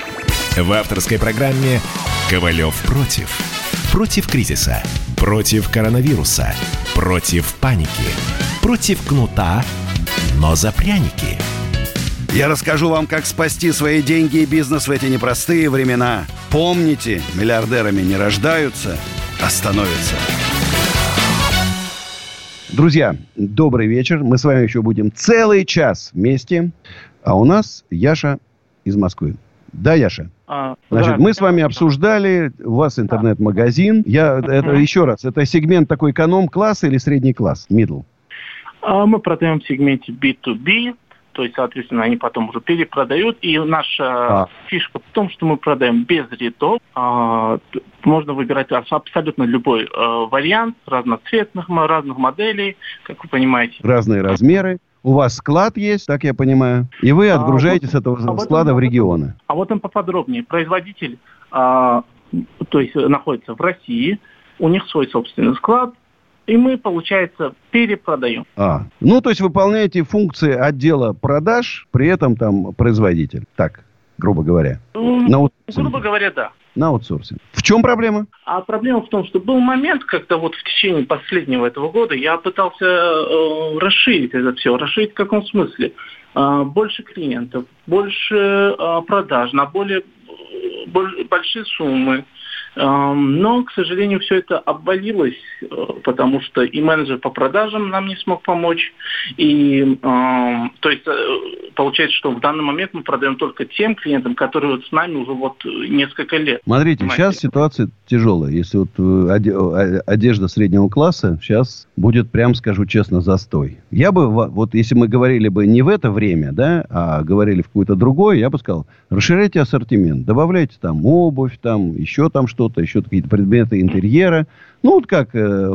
S4: В авторской программе «Ковалев против». Против кризиса. Против коронавируса. Против паники. Против кнута, но за пряники.
S8: Я расскажу вам, как спасти свои деньги и бизнес в эти непростые времена. Помните, миллиардерами не рождаются, а становятся.
S1: Друзья, добрый вечер. Мы с вами еще будем целый час вместе. А у нас Яша из Москвы. Да, Яша?
S18: А,
S1: Значит,
S18: да.
S1: мы с вами обсуждали, у вас интернет-магазин. Я, это, еще раз, это сегмент такой эконом-класс или средний класс, middle?
S18: А Мы продаем в сегменте B2B, то есть, соответственно, они потом уже перепродают. И наша
S1: А.
S18: фишка в том, что мы продаем без рядов. А, Можно выбирать абсолютно любой э, вариант разноцветных, разных моделей, как вы понимаете.
S1: Разные размеры. У вас склад есть, так я понимаю. И вы
S18: А,
S1: отгружаете
S18: вот
S1: с этого
S18: этом
S1: склада в
S18: надо
S1: регионы.
S18: А вот он поподробнее. Производитель, а, то есть э, находится в России, у них свой собственный склад, и мы, получается, перепродаем.
S1: А, ну, то есть выполняете функции отдела продаж, при этом там производитель. Так, грубо говоря. На аутсорсинг.
S18: грубо говоря, да.
S1: На аутсорсинг. В чем проблема?
S18: А проблема в том, что был момент, когда вот в течение последнего этого года я пытался э, расширить это все. Расширить в каком смысле? А, больше клиентов, больше а, продаж на более э, боль- большие суммы. Но, к сожалению, все это обвалилось, э, потому что и менеджер по продажам нам не смог помочь. И, то есть, э, получается, что в данный момент мы продаем только тем клиентам, которые вот с нами уже вот э, несколько лет.
S1: Смотрите,
S18: Понимаете?
S1: сейчас ситуация тяжелая. Если вот оде- одежда среднего класса, сейчас будет, прям скажу честно, застой. Я бы, вот если мы говорили бы не в это время, да, а говорили в какое-то другое, я бы сказал, расширяйте ассортимент, добавляйте там обувь, там еще там что-то, еще какие-то предметы интерьера. Ну, вот как э,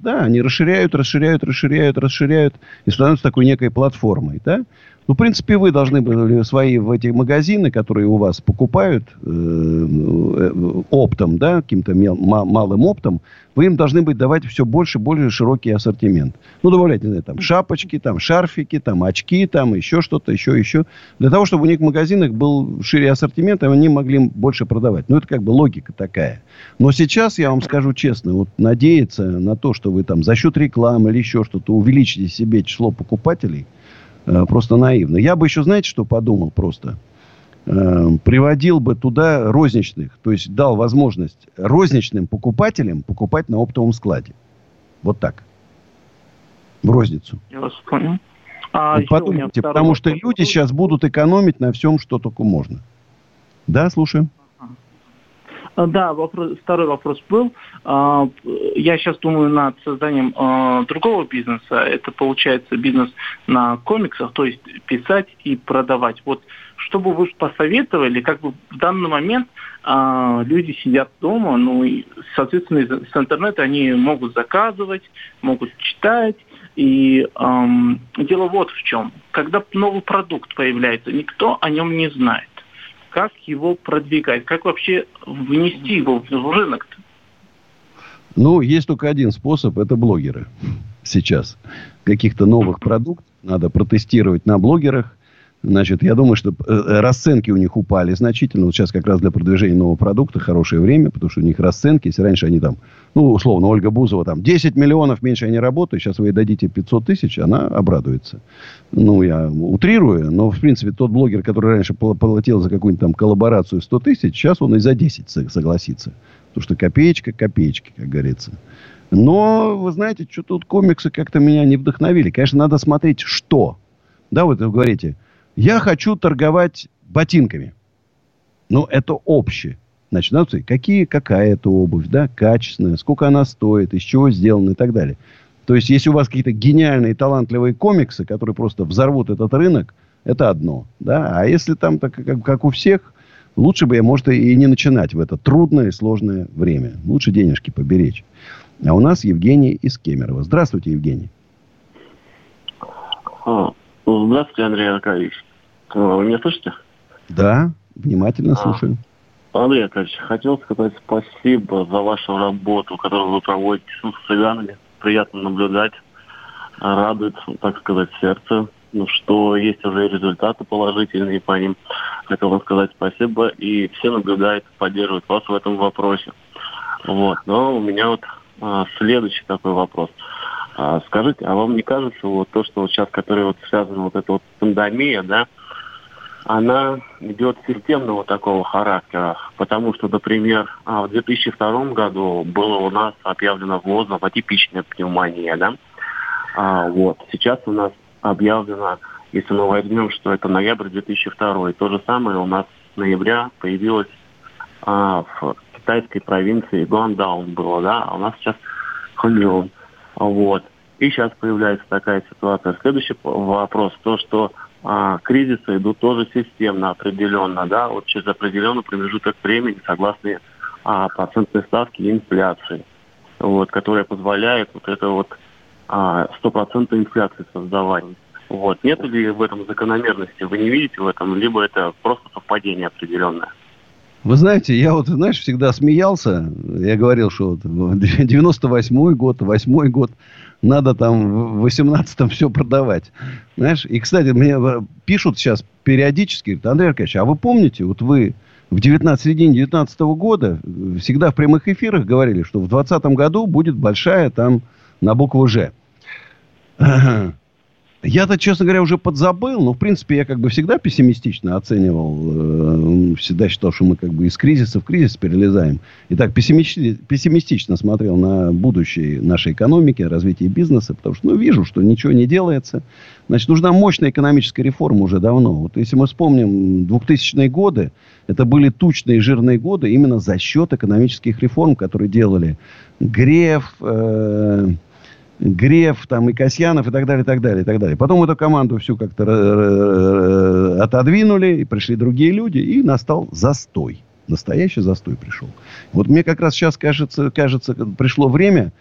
S1: да, они расширяют, расширяют, расширяют, расширяют и становятся такой некой платформой, да. Ну, в принципе, вы должны были свои в эти магазины, которые у вас покупают э, э, оптом, да, каким-то малым оптом, вы им должны быть давать все больше и больше широкий ассортимент. Ну, добавлять, не знаю, там, шапочки, там, шарфики, там, очки, там, еще что-то, еще, еще. Для того, чтобы у них в магазинах был шире ассортимент, и они могли больше продавать. Ну, это как бы логика такая. Но сейчас, я вам скажу честно, вот надеяться на то, что вы там за счет рекламы или еще что-то увеличите себе число покупателей, просто наивно. Я бы еще, знаете, что подумал просто? Э, приводил бы туда розничных, то есть дал возможность розничным покупателям покупать на оптовом складе. Вот так. В розницу.
S18: Я вас понял. А
S1: Вот подумайте, потому что
S18: вопрос.
S1: люди сейчас будут экономить на всем, что только можно. Да, слушаем.
S18: А, Да, вопрос, второй вопрос был. А, Я сейчас думаю над созданием а, другого бизнеса. Это получается бизнес на комиксах, то есть писать и продавать. Вот что бы вы посоветовали, как бы в данный момент люди сидят дома, ну и, соответственно, с интернета они могут заказывать, могут читать. И ам, дело вот в чем. Когда новый продукт появляется, никто о нем не знает. Как его продвигать, как вообще внести его в рынок?
S1: Ну, есть только один способ, это блогеры. Сейчас. Каких-то новых продуктов надо протестировать на блогерах. Значит, я думаю, что э, расценки у них упали значительно. Вот сейчас как раз для продвижения нового продукта хорошее время, потому что у них расценки, если раньше они там, ну, условно, Ольга Бузова там 10 миллионов меньше они работают, сейчас вы ей дадите 500 тысяч, она обрадуется. Ну, я утрирую, но, в принципе, тот блогер, который раньше платил за какую-нибудь там коллаборацию 100 тысяч, сейчас он и за 10 со- согласится. Потому что копеечка копеечки, как говорится. Но, вы знаете, что тут комиксы как-то меня не вдохновили. Конечно, надо смотреть, что. Да, вот вы говорите, я хочу торговать ботинками. Ну, это общее. Значит, надо какие, какая это обувь, да, качественная, сколько она стоит, из чего сделана и так далее. То есть, если у вас какие-то гениальные, талантливые комиксы, которые просто взорвут этот рынок, это одно. Да? А если там, так, как, как у всех, лучше бы, может, и не начинать в это трудное и сложное время. Лучше денежки поберечь. А у нас Евгений из Кемерово. Здравствуйте, Евгений.
S19: А, Здравствуйте, Андрей Аркадьевич. А, Вы меня слышите?
S1: Да, внимательно слушаю.
S19: Андрей Аркадьевич, хотел сказать спасибо за вашу работу, которую вы проводите с цыганами. Приятно наблюдать. А, Радует, так сказать, сердце, ну, что есть уже результаты положительные по ним. Хотел вам сказать спасибо. И все наблюдают, поддерживают вас в этом вопросе. Вот. Но у меня вот а, следующий такой вопрос. А, скажите, а вам не кажется вот то, что вот сейчас, которая вот связана вот эта вот пандемия, да, она идет системного такого характера, потому что, например, а, в 2002 году было у нас объявлено ВОЗом атипичная пневмония, да, а, вот, сейчас у нас объявлено, если мы возьмем, что это ноябрь 2002, то же самое у нас с ноября появилось а, в китайской провинции Гуандаун было, да, а у нас сейчас Хуньон. Вот. И сейчас появляется такая ситуация. Следующий вопрос, то, что а, кризисы идут тоже системно, определенно, да, вот через определенный промежуток времени, согласно а, процентной ставки и инфляции, вот, которая позволяет вот это вот а, стопроцентной инфляции создавать. Вот. Нет ли в этом закономерности? Вы не видите в этом, либо это просто совпадение определенное?
S1: Вы знаете, я вот, знаешь, всегда смеялся. Я говорил, что вот 98-й год, 8 год, надо там в 18-м все продавать. Знаешь, и, кстати, мне э, пишут сейчас периодически, говорят, Андрей Аркадьевич, а вы помните, вот вы в 19, середине 19 года э, всегда в прямых эфирах говорили, что в 20 году будет большая там на букву «Ж». Я-то, честно говоря, уже подзабыл, но, в принципе, я как бы всегда пессимистично оценивал, э, всегда считал, что мы как бы из кризиса в кризис перелезаем. И так пессимисти- пессимистично смотрел на будущее нашей экономики, развитие бизнеса, потому что, ну, вижу, что ничего не делается. Значит, нужна мощная экономическая реформа уже давно. Вот если мы вспомним 2000-е годы, это были тучные жирные годы именно за счет экономических реформ, которые делали Греф, э, Греф, там, и Касьянов, и так далее, и так далее, и так далее. Потом эту команду всю как-то отодвинули, и пришли другие люди, и настал застой. Настоящий застой пришел. Вот мне как раз сейчас кажется, кажется пришло время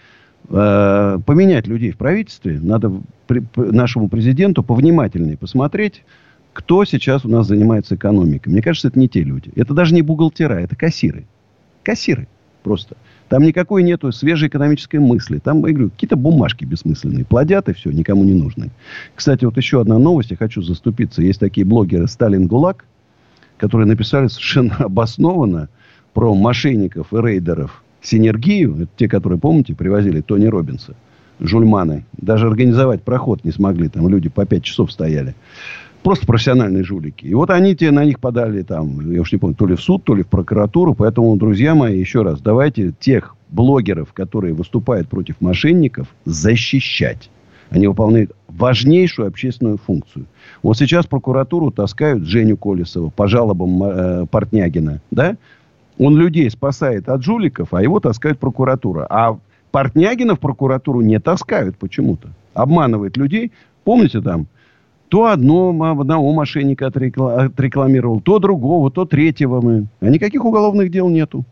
S1: э, поменять людей в правительстве. Надо при, при- нашему президенту повнимательнее посмотреть, кто сейчас у нас занимается экономикой. Мне кажется, это не те люди. Это даже не бухгалтера, это кассиры. Кассиры просто. Там никакой нету свежей экономической мысли. Там, я говорю, какие-то бумажки бессмысленные. Плодят и все, никому не нужны. Кстати, вот еще одна новость, я хочу заступиться. Есть такие блогеры Сталин ГУЛАГ, которые написали совершенно обоснованно про мошенников и рейдеров синергию. Это те, которые, помните, привозили Тони Робинса, жульманы. Даже организовать проход не смогли. Там люди по пять часов стояли. Просто профессиональные жулики. И вот они тебе на них подали там, я уж не помню, то ли в суд, то ли в прокуратуру. Поэтому, друзья мои, еще раз, давайте тех блогеров, которые выступают против мошенников, защищать. Они выполняют важнейшую общественную функцию. Вот сейчас прокуратуру таскают Женю Колесова по жалобам э, Портнягина. Да? Он людей спасает от жуликов, а его таскает прокуратура. А Портнягина в прокуратуру не таскают почему-то. Обманывает людей. Помните там, то одно, одного мошенника отрекламировал, то другого, то третьего мы. А никаких уголовных дел нету.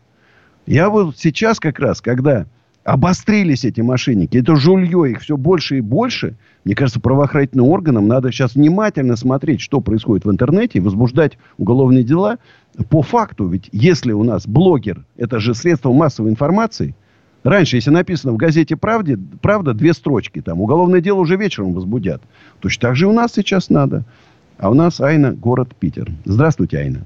S1: Я вот сейчас как раз, когда обострились эти мошенники, это жулье, их все больше и больше, мне кажется, правоохранительным органам надо сейчас внимательно смотреть, что происходит в интернете, и возбуждать уголовные дела по факту. Ведь если у нас блогер, это же средство массовой информации, Раньше, если написано в газете «Правде», «Правда» две строчки, там, уголовное дело уже вечером возбудят. Точно так же у нас сейчас надо. А у нас Айна, город Питер. Здравствуйте, Айна.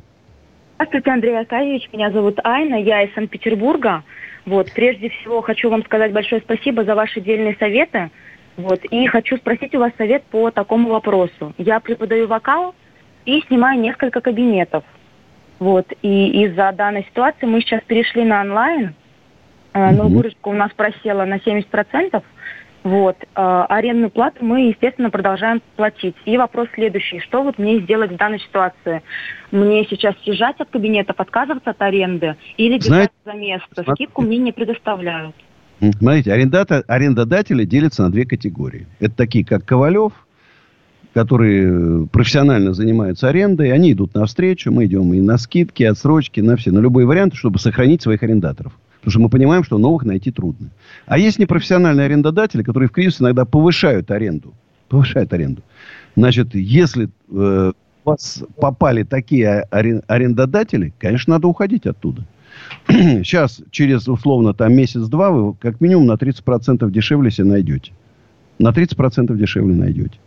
S20: Здравствуйте, Андрей Аркадьевич. Меня зовут Айна, я из Санкт-Петербурга. Вот, прежде всего хочу вам сказать большое спасибо за ваши дельные советы. Вот, и хочу спросить у вас совет по такому вопросу. Я преподаю вокал и снимаю несколько кабинетов. Вот, и из-за данной ситуации мы сейчас перешли на онлайн – но выручка у нас просела на 70%. Вот. Э, арендную плату мы, естественно, продолжаем платить. И вопрос следующий. Что вот мне сделать в данной ситуации? Мне сейчас съезжать от кабинетов, отказываться от аренды или держать за место? Скидку мне не предоставляют.
S1: Смотрите, арендата, арендодатели делятся на две категории. Это такие, как Ковалев, которые профессионально занимаются арендой. Они идут навстречу, мы идем и на скидки, отсрочки, на все, на любые варианты, чтобы сохранить своих арендаторов. Потому что мы понимаем, что новых найти трудно. А есть непрофессиональные арендодатели, которые в кризис иногда повышают аренду. Повышают аренду. Значит, если э, у вас попали такие арендодатели, конечно, надо уходить оттуда. Сейчас, через, условно, там месяц-два, вы как минимум на 30% дешевле себе найдете. На 30% дешевле найдете.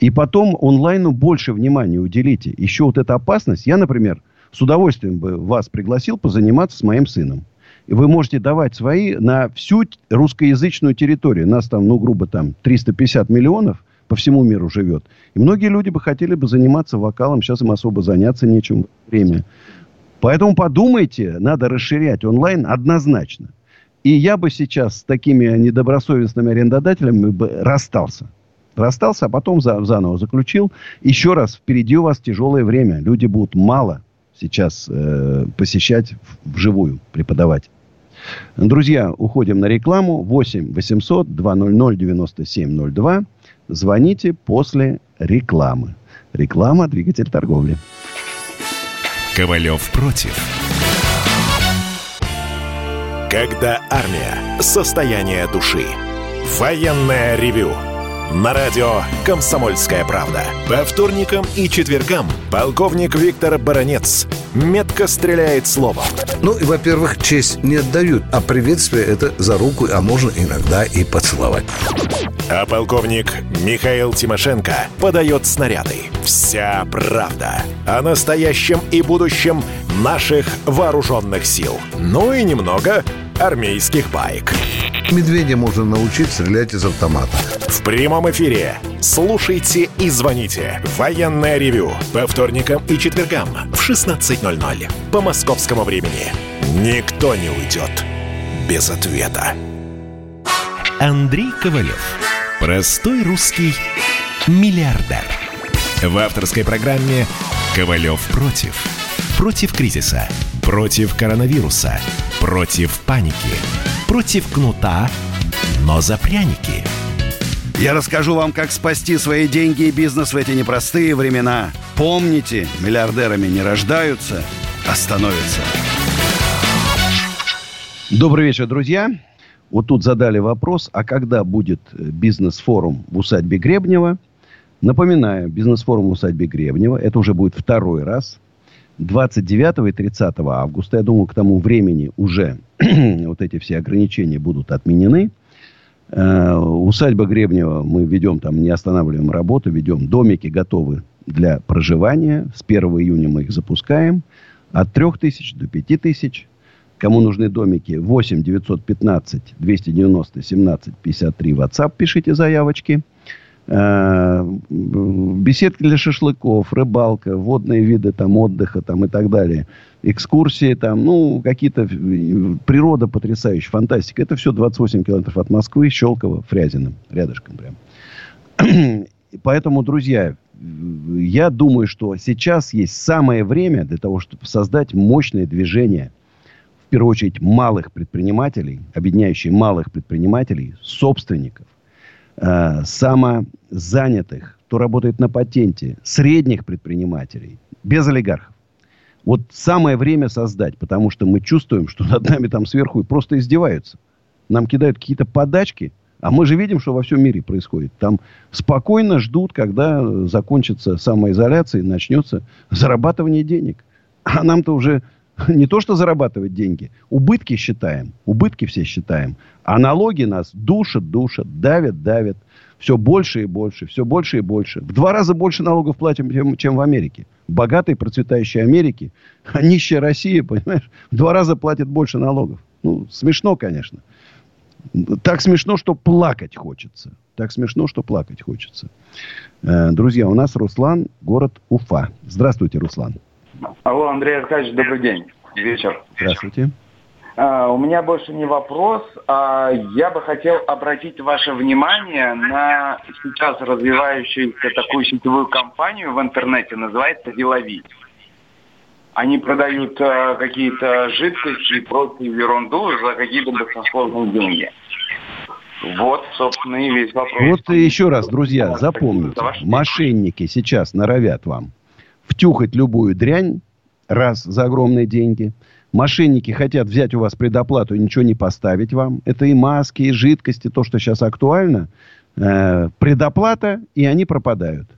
S1: И потом онлайну больше внимания уделите. Еще вот эта опасность. Я, например, с удовольствием бы вас пригласил позаниматься с моим сыном вы можете давать свои на всю русскоязычную территорию. Нас там, ну, грубо там, 350 миллионов по всему миру живет. И многие люди бы хотели бы заниматься вокалом. Сейчас им особо заняться нечем время. Поэтому подумайте, надо расширять онлайн однозначно. И я бы сейчас с такими недобросовестными арендодателями бы расстался. Расстался, а потом за, заново заключил. Еще раз, впереди у вас тяжелое время. Люди будут мало сейчас э, посещать вживую, преподавать. Друзья, уходим на рекламу. 8 800 200 9702. Звоните после рекламы. Реклама – двигатель торговли.
S4: Ковалев против. Когда армия. Состояние души. Военное ревю на радио «Комсомольская правда». По вторникам и четвергам полковник Виктор Баранец метко стреляет словом.
S21: Ну, и, во-первых, честь не отдают, а приветствие это за руку, а можно иногда и поцеловать.
S4: А полковник Михаил Тимошенко подает снаряды. Вся правда о настоящем и будущем наших вооруженных сил. Ну и немного армейских баек.
S21: Медведя можно научить стрелять из автомата.
S4: В прямом эфире. Слушайте и звоните. Военное ревю. По вторникам и четвергам в 16.00. По московскому времени. Никто не уйдет без ответа.
S22: Андрей Ковалев. Простой русский миллиардер. В авторской программе «Ковалев против». Против кризиса. Против коронавируса. Против паники против кнута, но за пряники.
S8: Я расскажу вам, как спасти свои деньги и бизнес в эти непростые времена. Помните, миллиардерами не рождаются, а становятся.
S1: Добрый вечер, друзья. Вот тут задали вопрос, а когда будет э, бизнес-форум в усадьбе Гребнева? Напоминаю, бизнес-форум в усадьбе Гребнева, это уже будет второй раз – 29 и 30 августа, я думаю, к тому времени уже вот эти все ограничения будут отменены. Э, усадьба Гребнева мы ведем там, не останавливаем работу, ведем домики готовы для проживания. С 1 июня мы их запускаем. От 3 тысяч до 5 тысяч. Кому нужны домики, 8 915 290 17 53 WhatsApp, пишите заявочки. Э, беседки для шашлыков, рыбалка, водные виды там отдыха там и так далее, экскурсии там, ну, какие-то, природа потрясающая, фантастика. Это все 28 километров от Москвы, Щелково, Фрязино, рядышком прям. Поэтому, друзья, я думаю, что сейчас есть самое время для того, чтобы создать мощное движение первую очередь малых предпринимателей, объединяющий малых предпринимателей, собственников, э, самозанятых, кто работает на патенте, средних предпринимателей, без олигархов. Вот самое время создать, потому что мы чувствуем, что над нами там сверху просто издеваются. Нам кидают какие-то подачки, а мы же видим, что во всем мире происходит. Там спокойно ждут, когда закончится самоизоляция и начнется зарабатывание денег. А нам-то уже не то, что зарабатывать деньги, убытки считаем, убытки все считаем. А налоги нас душат, душат, давят, давят. Все больше и больше, все больше и больше. В два раза больше налогов платим, чем, чем в Америке. Богатой, процветающей Америке, а нищая Россия, понимаешь, в два раза платит больше налогов. Ну, смешно, конечно. Так смешно, что плакать хочется. Так смешно, что плакать хочется. Э, друзья, у нас Руслан, город Уфа. Здравствуйте, Руслан.
S23: Алло, Андрей Аркадьевич, добрый день. Вечер.
S1: Здравствуйте.
S23: А, у меня больше не вопрос, а я бы хотел обратить ваше внимание на сейчас развивающуюся такую сетевую компанию в интернете, называется «Деловить». Они продают а, какие-то жидкости и прочую ерунду за какие-то баснословные деньги. Вот, собственно, и весь вопрос.
S1: Вот еще раз, друзья, запомните. Мошенники сейчас норовят вам втюхать любую дрянь, раз, за огромные деньги. Мошенники хотят взять у вас предоплату и ничего не поставить вам. Это и маски, и жидкости, то, что сейчас актуально. Э, предоплата, и они пропадают.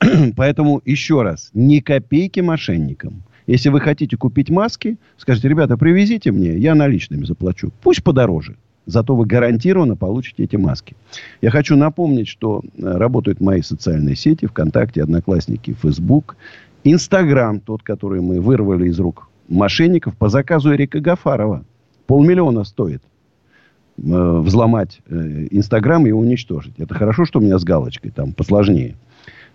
S1: Поэтому еще раз, ни копейки мошенникам. Если вы хотите купить маски, скажите, ребята, привезите мне, я наличными заплачу. Пусть подороже. Зато вы гарантированно получите эти маски. Я хочу напомнить, что э, работают мои социальные сети, ВКонтакте, Одноклассники, Фейсбук, Инстаграм, тот, который мы вырвали из рук мошенников по заказу Эрика Гафарова. Полмиллиона стоит э, взломать э, Инстаграм и уничтожить. Это хорошо, что у меня с галочкой, там посложнее.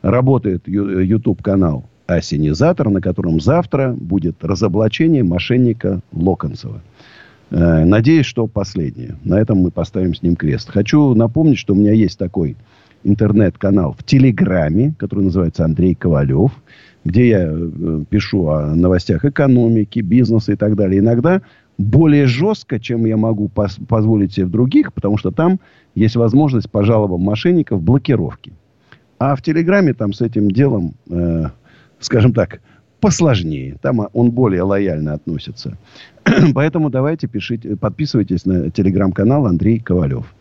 S1: Работает YouTube-канал Осенизатор, на котором завтра будет разоблачение мошенника Локонцева. Э, надеюсь, что последнее. На этом мы поставим с ним крест. Хочу напомнить, что у меня есть такой интернет-канал в Телеграме, который называется Андрей Ковалев, где я э, пишу о новостях экономики, бизнеса и так далее. Иногда более жестко, чем я могу пос- позволить себе в других, потому что там есть возможность по жалобам мошенников блокировки. А в Телеграме там с этим делом, э, скажем так, посложнее. Там он более лояльно относится. Поэтому давайте пишите, подписывайтесь на телеграм-канал Андрей Ковалев.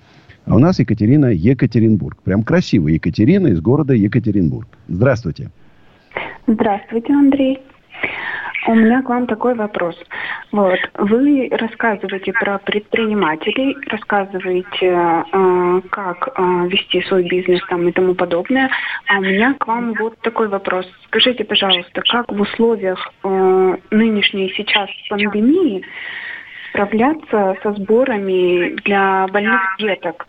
S1: А у нас Екатерина Екатеринбург. Прям красивая Екатерина из города Екатеринбург. Здравствуйте.
S24: Здравствуйте, Андрей. У меня к вам такой вопрос. Вот, вы рассказываете про предпринимателей, рассказываете, э, как э, вести свой бизнес там и тому подобное. А у меня к вам вот такой вопрос. Скажите, пожалуйста, как в условиях э, нынешней сейчас пандемии справляться со сборами для больных деток?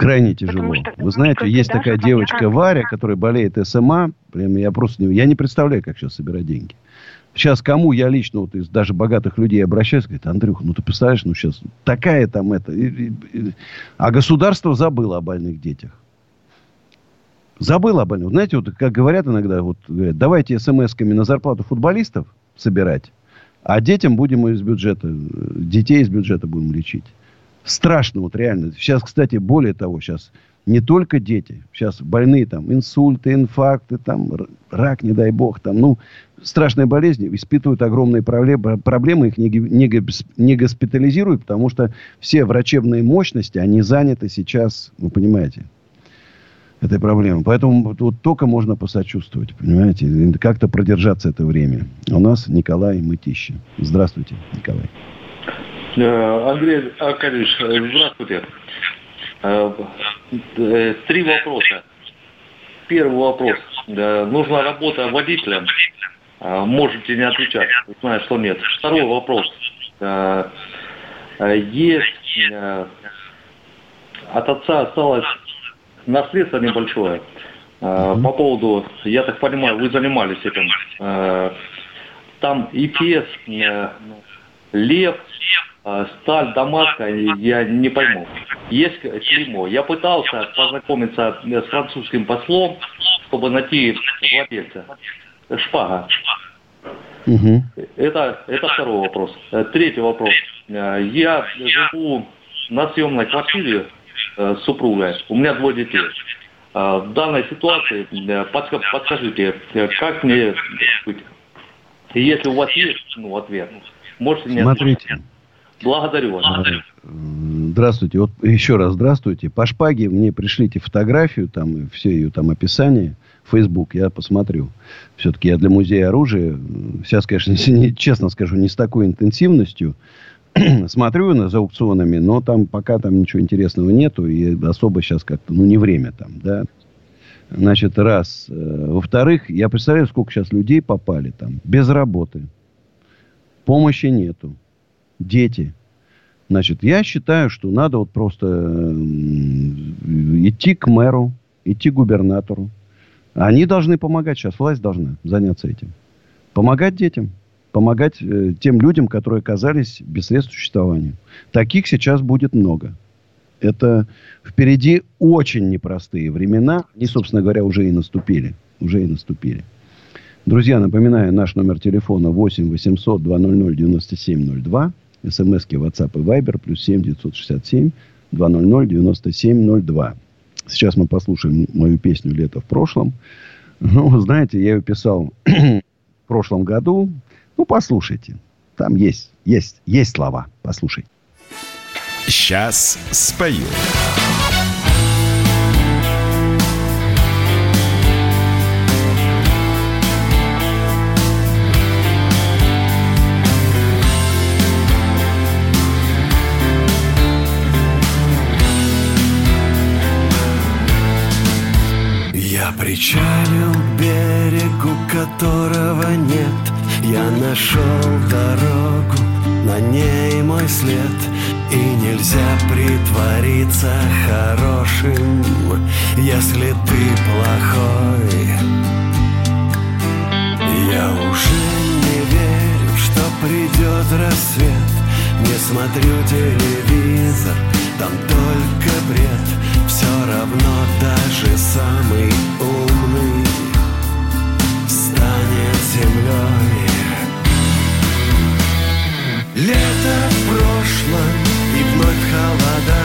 S1: Крайне тяжело. Вы знаете, есть такая девочка Варя, которая болеет СМА. Прям я просто не, я не представляю, как сейчас собирать деньги. Сейчас кому я лично вот из даже богатых людей обращаюсь, говорит, Андрюха, ну ты представляешь, ну сейчас такая там это. И, и, и, а государство забыло о больных детях. Забыло о больных. Знаете, вот как говорят иногда, вот говорят, давайте смс-ками на зарплату футболистов собирать, а детям будем из бюджета, детей из бюджета будем лечить. Страшно, вот реально. Сейчас, кстати, более того, сейчас не только дети. Сейчас больные там инсульты, инфаркты, там рак, не дай бог, там, ну, страшные болезни, испытывают огромные проблемы, проблемы их не, не, не госпитализируют, потому что все врачебные мощности, они заняты сейчас, вы понимаете, этой проблемой. Поэтому вот только можно посочувствовать, понимаете, как-то продержаться это время. У нас Николай Мытищи. Здравствуйте, Николай.
S25: Э, Андрей Аркадьевич, здравствуйте. Э, э, три вопроса. Первый вопрос. Нужна работа водителем. Можете не отвечать. Знаю, что нет. Второй вопрос. Есть от отца осталось наследство небольшое. По поводу, я так понимаю, вы занимались этим. Там ИПС, Лев, сталь, Дамаска, я не пойму. Есть клеймо. Я пытался познакомиться с французским послом, чтобы найти владельца. Шпага.
S1: Угу.
S25: Это, это второй вопрос. Э, Третий вопрос. Э, Я живу на съемной квартире э, с супругой. У меня двое детей. Э, В данной ситуации э, подска- подскажите, э, как мне быть? И если у вас есть ну, ответ, можете мне
S1: Смотрите.
S25: ответить. Благодарю вас.
S1: Здравствуйте. Вот еще раз здравствуйте. По шпаге мне пришлите фотографию, там, и все ее там описание. Facebook, я посмотрю. Все-таки я для музея оружия, сейчас, конечно, не- честно скажу, не с такой интенсивностью смотрю на, за аукционами, но там пока там ничего интересного нету, и особо сейчас как-то, ну, не время там, да. Значит, раз. Э, Во-вторых, я представляю, сколько сейчас людей попали там, без работы. Помощи нету. Дети. Значит, я считаю, что надо вот просто м, идти к мэру, идти к губернатору. Они должны помогать сейчас, власть должна заняться этим. Помогать детям, помогать э, тем людям, которые оказались без средств к существованию. Таких сейчас будет много. Это впереди очень непростые времена. Они, собственно говоря, уже и наступили. Уже и наступили. Друзья, напоминаю, наш номер телефона 8 800 200 9702. СМСки WhatsApp и Viber плюс 7 967 200 9702. Сейчас мы послушаем мою песню «Лето в прошлом». Ну, знаете, я ее писал в прошлом году. Ну, послушайте. Там есть, есть, есть слова. Послушайте.
S22: Сейчас спою.
S6: Я причалил к берегу, которого нет. Я нашел дорогу, на ней мой след. И нельзя притвориться хорошим, если ты плохой. Я уже не верю, что придет рассвет. Не смотрю телевизор, там только бред Все равно даже самый умный Станет землей Лето в прошлом и вновь холода.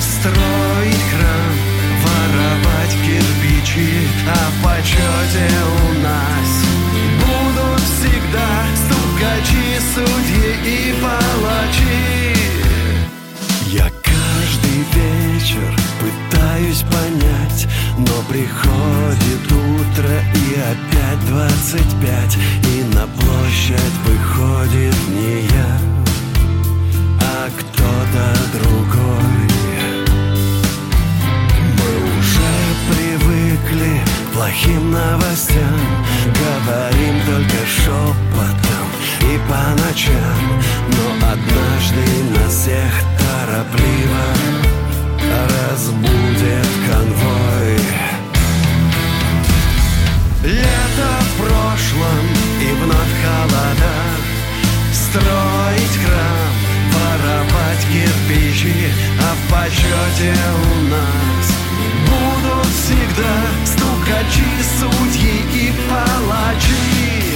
S6: Строить храм, воровать кирпичи. А в почете у нас будут всегда Стукачи, судьи и палачи. Я вечер. Пытаюсь понять Но приходит утро и опять двадцать пять. И на площадь выходит не я, а кто-то другой. Мы уже привыкли к плохим новостям. Говорим только шепотом и по ночам. Но однажды нас всех торопливо разбудит конвой. Лето в прошлом и вновь холода Строить храм, воровать кирпичи А в почете у нас будут всегда Стукачи, судьи и палачи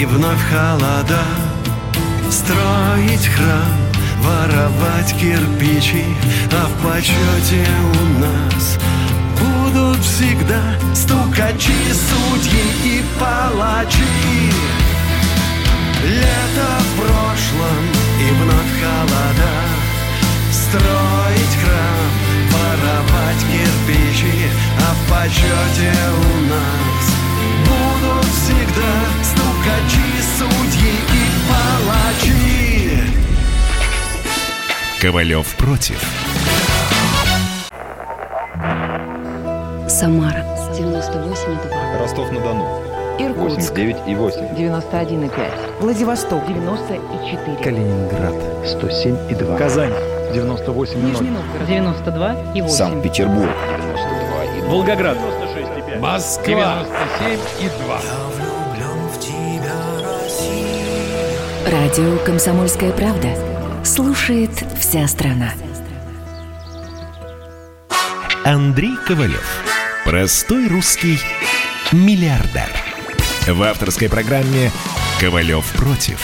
S6: и вновь холода. Строить храм, воровать кирпичи. А в почете у нас будут всегда Стукачи, судьи и палачи. Лето в прошлом и вновь холода. Строить храм, воровать кирпичи. А в почете у нас будут всегда Стукачи, судьи и палачи
S22: Ковалев против.
S26: Самара 98,2.
S27: Ростов-на-Дону.
S26: Иркутск
S27: 89 и 8.
S26: 91,5. Владивосток 94.
S27: Калининград 107 и 2.
S28: Казань 98
S26: Нижний Новгород 92 и 8.
S27: Санкт-Петербург 92 и 2.
S28: Волгоград 96 и 5.
S29: Москва 97
S30: Радио «Комсомольская правда». Слушает вся страна.
S4: Андрей Ковалев. Простой русский миллиардер. В авторской программе «Ковалев против».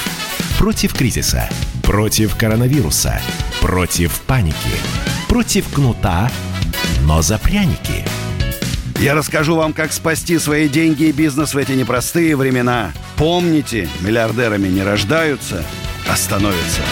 S4: Против кризиса, против коронавируса, против паники, против кнута, но за пряники.
S8: Я расскажу вам, как спасти свои деньги и бизнес в эти непростые времена. Помните, миллиардерами не рождаются, а становятся.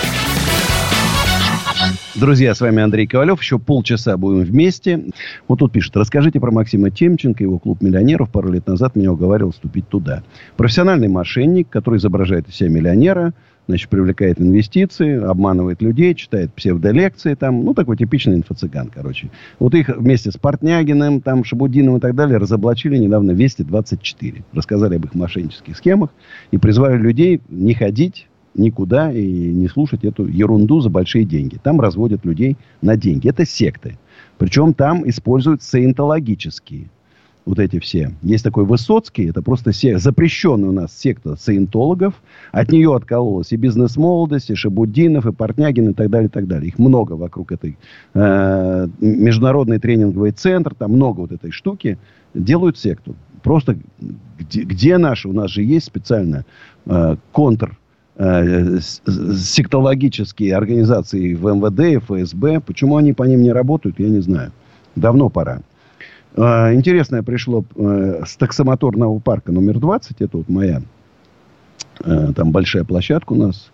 S1: Друзья, с вами Андрей Ковалев. Еще полчаса будем вместе. Вот тут пишет. Расскажите про Максима Темченко, его клуб миллионеров. Пару лет назад меня уговаривал вступить туда. Профессиональный мошенник, который изображает из себя миллионера, значит, привлекает инвестиции, обманывает людей, читает псевдолекции там. Ну, такой типичный инфо-цыган, короче. Вот их вместе с Портнягиным, там, Шабудиным и так далее разоблачили недавно Вести 24. Рассказали об их мошеннических схемах и призвали людей не ходить никуда и не слушать эту ерунду за большие деньги. Там разводят людей на деньги. Это секты. Причем там используют саентологические вот эти все. Есть такой Высоцкий, это просто сек... запрещенный у нас секта саентологов. От нее откололась и бизнес-молодость, и Шабуддинов, и Портнягин, и так далее, и так далее. Их много вокруг этой э, международный тренинговый центр, там много вот этой штуки. Делают секту. Просто где, где наши? У нас же есть специально э, контр э, сектологические организации в МВД ФСБ. Почему они по ним не работают, я не знаю. Давно пора. Э, интересное пришло э, с таксомоторного парка номер 20. Это вот моя э, там большая площадка у нас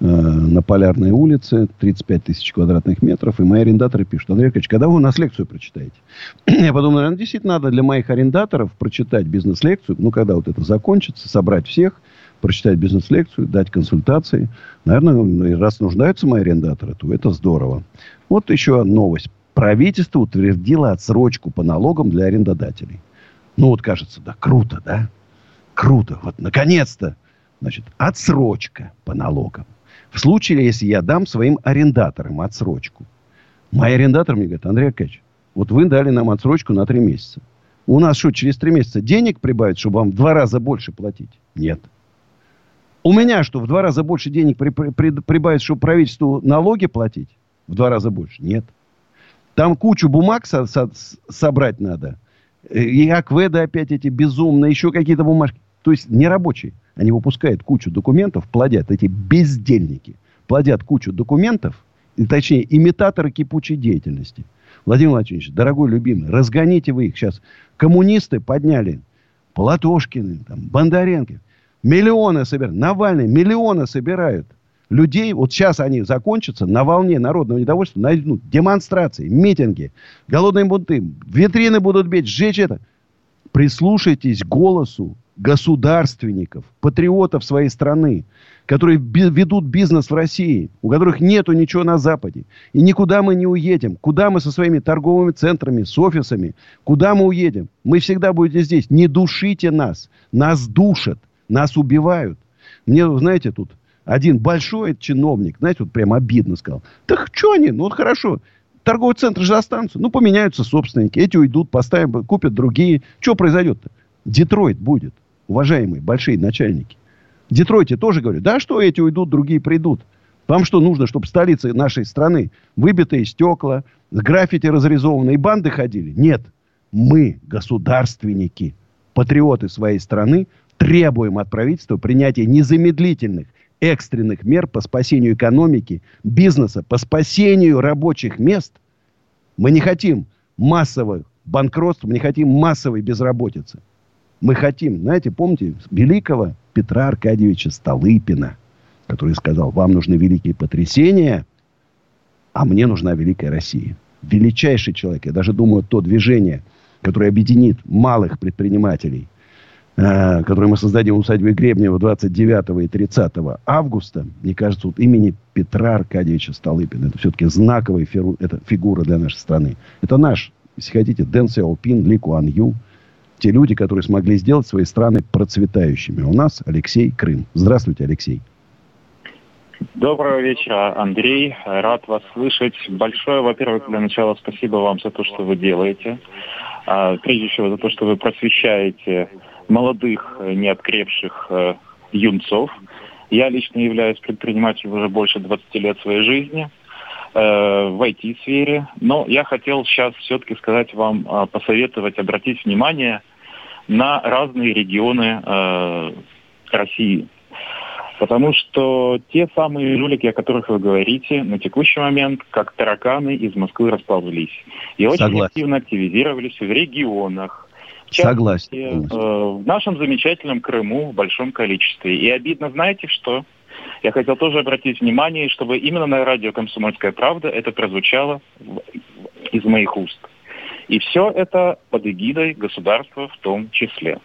S1: э, на Полярной улице. 35 тысяч квадратных метров. И мои арендаторы пишут. Андрей Аркадьевич, когда вы у нас лекцию прочитаете? я подумал, наверное, действительно надо для моих арендаторов прочитать бизнес-лекцию. Ну, когда вот это закончится, собрать всех – прочитать бизнес-лекцию, дать консультации. Наверное, раз нуждаются мои арендаторы, то это здорово. Вот еще новость. Правительство утвердило отсрочку по налогам для арендодателей. Ну, вот кажется, да, круто, да? Круто. Вот, наконец-то, значит, отсрочка по налогам. В случае, если я дам своим арендаторам отсрочку. Мои арендаторы мне говорят, Андрей Аркадьевич, вот вы дали нам отсрочку на три месяца. У нас что, через три месяца денег прибавить, чтобы вам в два раза больше платить? Нет. У меня что, в два раза больше денег при, при, при, прибавить, чтобы правительству налоги платить? В два раза больше? Нет. Там кучу бумаг со, со, собрать надо. И акведы опять эти безумные, еще какие-то бумажки. То есть нерабочие. Они выпускают кучу документов, плодят эти бездельники. Плодят кучу документов, точнее, имитаторы кипучей деятельности. Владимир Владимирович, дорогой любимый, разгоните вы их сейчас. Коммунисты подняли Платошкины, там, Бондаренко. Миллионы собирают. Навальный миллионы собирают. Людей, вот сейчас они закончатся, на волне народного недовольства найдут демонстрации, митинги, голодные бунты, витрины будут бить, сжечь это. Прислушайтесь голосу государственников, патриотов своей страны, которые ведут бизнес в России, у которых нету ничего на Западе. И никуда мы не уедем. Куда мы со своими торговыми центрами, с офисами, куда мы уедем? Мы всегда будете здесь. Не душите нас. Нас душат. Нас убивают. Мне, знаете, тут один большой чиновник, знаете, вот прям обидно сказал. Так что они? Ну, вот хорошо. Торговый центр же останутся. Ну, поменяются собственники. Эти уйдут, поставим, купят другие. Что произойдет-то? Детройт будет, уважаемые большие начальники. Детройте тоже говорят, да что эти уйдут, другие придут. Вам что нужно, чтобы столицы нашей страны выбитые стекла, граффити разрисованные, банды ходили? Нет. Мы, государственники, патриоты своей страны, требуем от правительства принятия незамедлительных экстренных мер по спасению экономики, бизнеса, по спасению рабочих мест. Мы не хотим массовых банкротств, мы не хотим массовой безработицы. Мы хотим, знаете, помните великого Петра Аркадьевича Столыпина, который сказал, вам нужны великие потрясения, а мне нужна великая Россия. Величайший человек. Я даже думаю, то движение, которое объединит малых предпринимателей – Э, который мы создадим в усадьбе Гребнева 29 и 30 августа, мне кажется, вот имени Петра Аркадьевича Столыпина. Это все-таки знаковая фигура, это фигура для нашей страны. Это наш, если хотите, Дэн Сяопин, Ли Куан Ю. те люди, которые смогли сделать свои страны процветающими. У нас Алексей Крым. Здравствуйте, Алексей.
S31: Доброго вечера, Андрей. Рад вас слышать. Большое, во-первых, для начала спасибо вам за то, что вы делаете. А, прежде всего за то, что вы просвещаете молодых, неоткрепших э, юнцов. Я лично являюсь предпринимателем уже больше 20 лет своей жизни э, в IT-сфере. Но я хотел сейчас все-таки сказать вам, э, посоветовать обратить внимание на разные регионы э, России. Потому что те самые жулики, о которых вы говорите, на текущий момент, как тараканы из Москвы расползлись. И очень Согласен. активно активизировались в регионах. Частности, Согласен. Э, в нашем замечательном Крыму в большом количестве. И обидно, знаете что? Я хотел тоже обратить внимание, чтобы именно на радио «Комсомольская правда» это прозвучало из моих уст. И все это под эгидой государства в том числе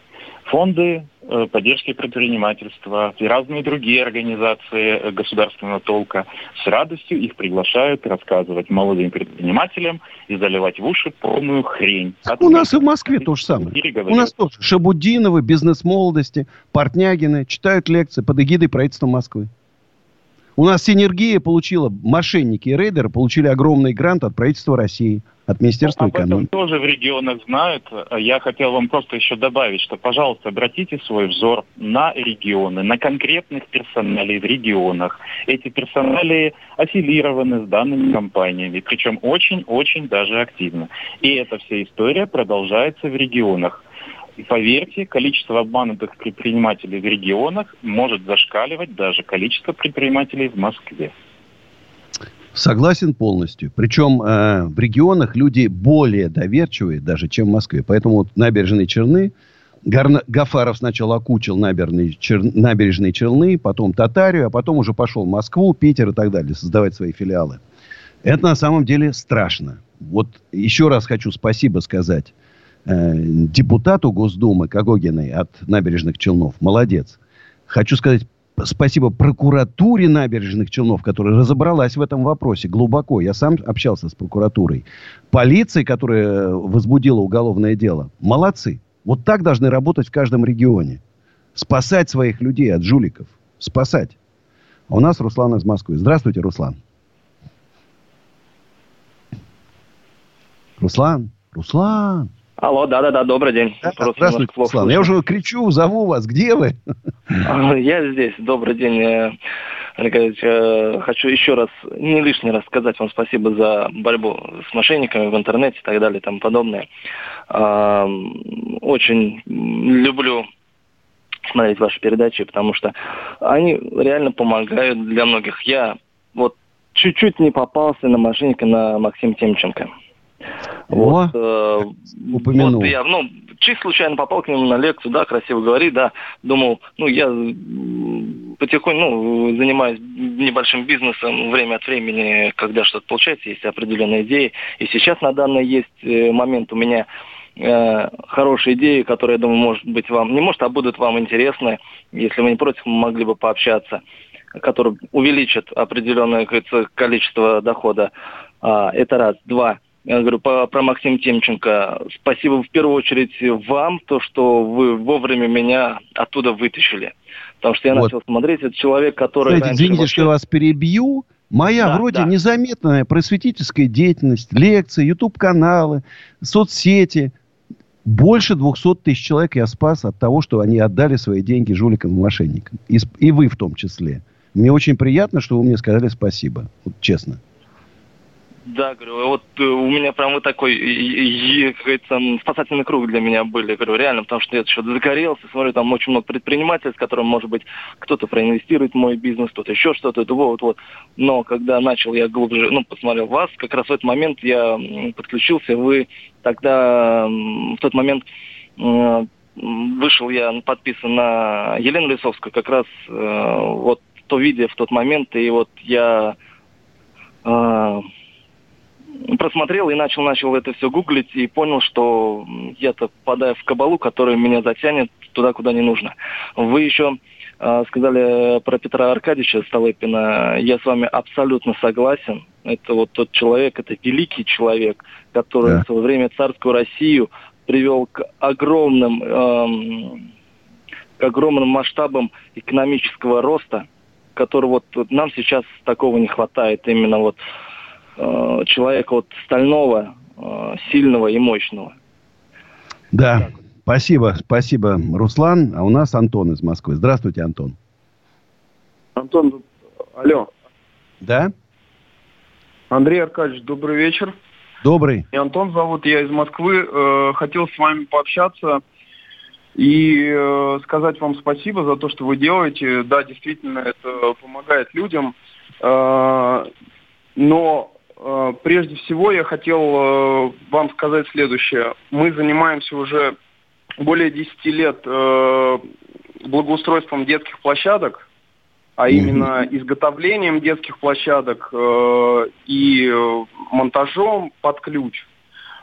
S31: фонды э, поддержки предпринимательства и разные другие организации э, государственного толка с радостью их приглашают рассказывать молодым предпринимателям и заливать в уши полную хрень.
S1: От У нас и в Москве то же самое. У нас тоже Шабудиновы, бизнес молодости, Портнягины читают лекции под эгидой правительства Москвы. У нас синергия получила, мошенники и рейдеры получили огромный грант от правительства России, от Министерства
S31: Об
S1: экономики.
S31: этом тоже в регионах знают. Я хотел вам просто еще добавить, что, пожалуйста, обратите свой взор на регионы, на конкретных персоналей в регионах. Эти персонали аффилированы с данными компаниями, причем очень-очень даже активно. И эта вся история продолжается в регионах. И поверьте, количество обманутых предпринимателей в регионах может зашкаливать даже количество предпринимателей в Москве.
S1: Согласен полностью. Причем э, в регионах люди более доверчивые даже, чем в Москве. Поэтому вот набережные Черны, Гарна, Гафаров сначала окучил набережные, чер, набережные Челны, потом Татарию, а потом уже пошел в Москву, Питер и так далее, создавать свои филиалы. Это на самом деле страшно. Вот еще раз хочу спасибо сказать Э, депутату Госдумы Кагогиной от набережных Челнов. Молодец. Хочу сказать спасибо прокуратуре набережных Челнов, которая разобралась в этом вопросе глубоко. Я сам общался с прокуратурой. Полиции, которая возбудила уголовное дело. Молодцы. Вот так должны работать в каждом регионе. Спасать своих людей от жуликов. Спасать. А у нас Руслан из Москвы. Здравствуйте, Руслан. Руслан. Руслан.
S32: Алло, да-да-да, добрый день.
S1: Да, здравствуйте, Руслан. Я уже кричу, зову вас. Где вы?
S32: А, я здесь. Добрый день, э, Олег э, Хочу еще раз, не лишний раз сказать вам спасибо за борьбу с мошенниками в интернете и так далее и тому подобное. А, очень люблю смотреть ваши передачи, потому что они реально помогают для многих. Я вот чуть-чуть не попался на мошенника на Максима Темченко. Вот, э, упомянул. Вот я, ну, чисто случайно попал к нему на лекцию, да, красиво говорит, да, думал, ну, я потихоньку, ну, занимаюсь небольшим бизнесом время от времени, когда что-то получается, есть определенные идеи, и сейчас на данный есть э, момент у меня э, хорошие идеи, которые, я думаю, может быть вам, не может, а будут вам интересны, если вы не против, мы могли бы пообщаться, которые увеличат определенное количество дохода. А, это раз. Два я говорю по, про Максима Темченко. Спасибо в первую очередь вам, то, что вы вовремя меня оттуда вытащили. Потому что я вот. начал смотреть, это человек, который...
S1: Знаете, извините, вообще... что я вас перебью. Моя да, вроде да. незаметная просветительская деятельность, лекции, YouTube-каналы, соцсети. Больше 200 тысяч человек я спас от того, что они отдали свои деньги жуликам и мошенникам. И, и вы в том числе. Мне очень приятно, что вы мне сказали спасибо. Вот честно.
S32: Да, говорю, вот э, у меня прям вот такой, как говорится, спасательный круг для меня были, говорю, реально, потому что я еще загорелся, смотрю, там очень много предпринимателей, с которыми, может быть, кто-то проинвестирует в мой бизнес, кто-то еще что-то, вот, вот. Но когда начал я глубже, ну, посмотрел вас, как раз в этот момент я подключился, вы тогда в тот момент вышел я подписан на Елену Лисовскую, как раз э, вот то видео в тот момент, и вот я э, просмотрел и начал, начал это все гуглить и понял, что я-то попадаю в кабалу, которая меня затянет туда, куда не нужно. Вы еще э, сказали про Петра Аркадьевича Столыпина. Я с вами абсолютно согласен. Это вот тот человек, это великий человек, который да. в свое время царскую Россию привел к огромным, эм, к огромным масштабам экономического роста, который вот, вот нам сейчас такого не хватает, именно вот э, человека вот стального, э, сильного и мощного.
S1: Да, спасибо, спасибо, Руслан. А у нас Антон из Москвы. Здравствуйте, Антон.
S33: Антон, алло.
S1: Да?
S33: Андрей Аркадьевич, добрый вечер.
S1: Добрый.
S33: И Антон зовут, я из Москвы. Э, хотел с вами пообщаться и э, сказать вам спасибо за то, что вы делаете. Да, действительно, это помогает людям. Э, но прежде всего я хотел э, вам сказать следующее. Мы занимаемся уже более 10 лет э, благоустройством детских площадок а именно изготовлением детских площадок э, и э, монтажом под ключ.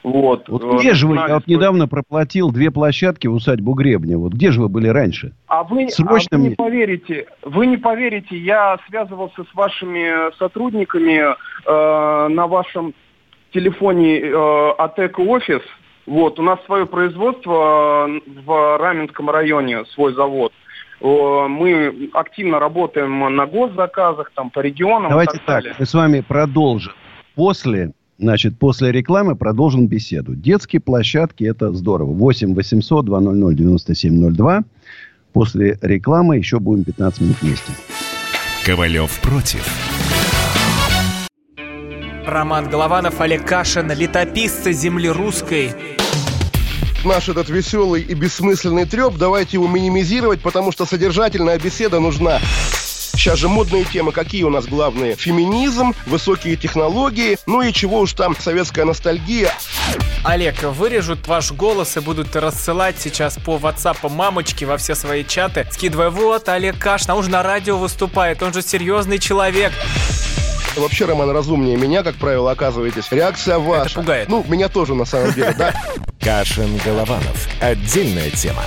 S33: Вот.
S1: Вот где же вы? Я вот недавно проплатил две площадки в усадьбу Гребня. Вот где же вы были раньше?
S33: А вы, Срочно а вы не поверите, вы не поверите, я связывался с вашими сотрудниками э, на вашем телефоне э, АТЭК офис. Вот, у нас свое производство э, в Раменском районе, свой завод. Мы активно работаем на госзаказах, там, по регионам.
S1: Давайте так, далее. мы с вами продолжим. После, значит, после рекламы продолжим беседу. Детские площадки – это здорово. 8 800 200 9702. После рекламы еще будем 15 минут вместе.
S22: Ковалев против.
S34: Роман Голованов, Олег Кашин, летописцы земли русской –
S35: наш этот веселый и бессмысленный треп, давайте его минимизировать, потому что содержательная беседа нужна. Сейчас же модные темы, какие у нас главные? Феминизм, высокие технологии, ну и чего уж там, советская ностальгия.
S34: Олег, вырежут ваш голос и будут рассылать сейчас по WhatsApp мамочки во все свои чаты, скидывая, вот, Олег Каш, он же на радио выступает, он же серьезный человек.
S35: Вообще, Роман, разумнее меня, как правило, оказываетесь. Реакция ваша.
S34: Это пугает.
S35: Ну, меня тоже, на самом деле, да.
S22: Кашин-Голованов. Отдельная тема.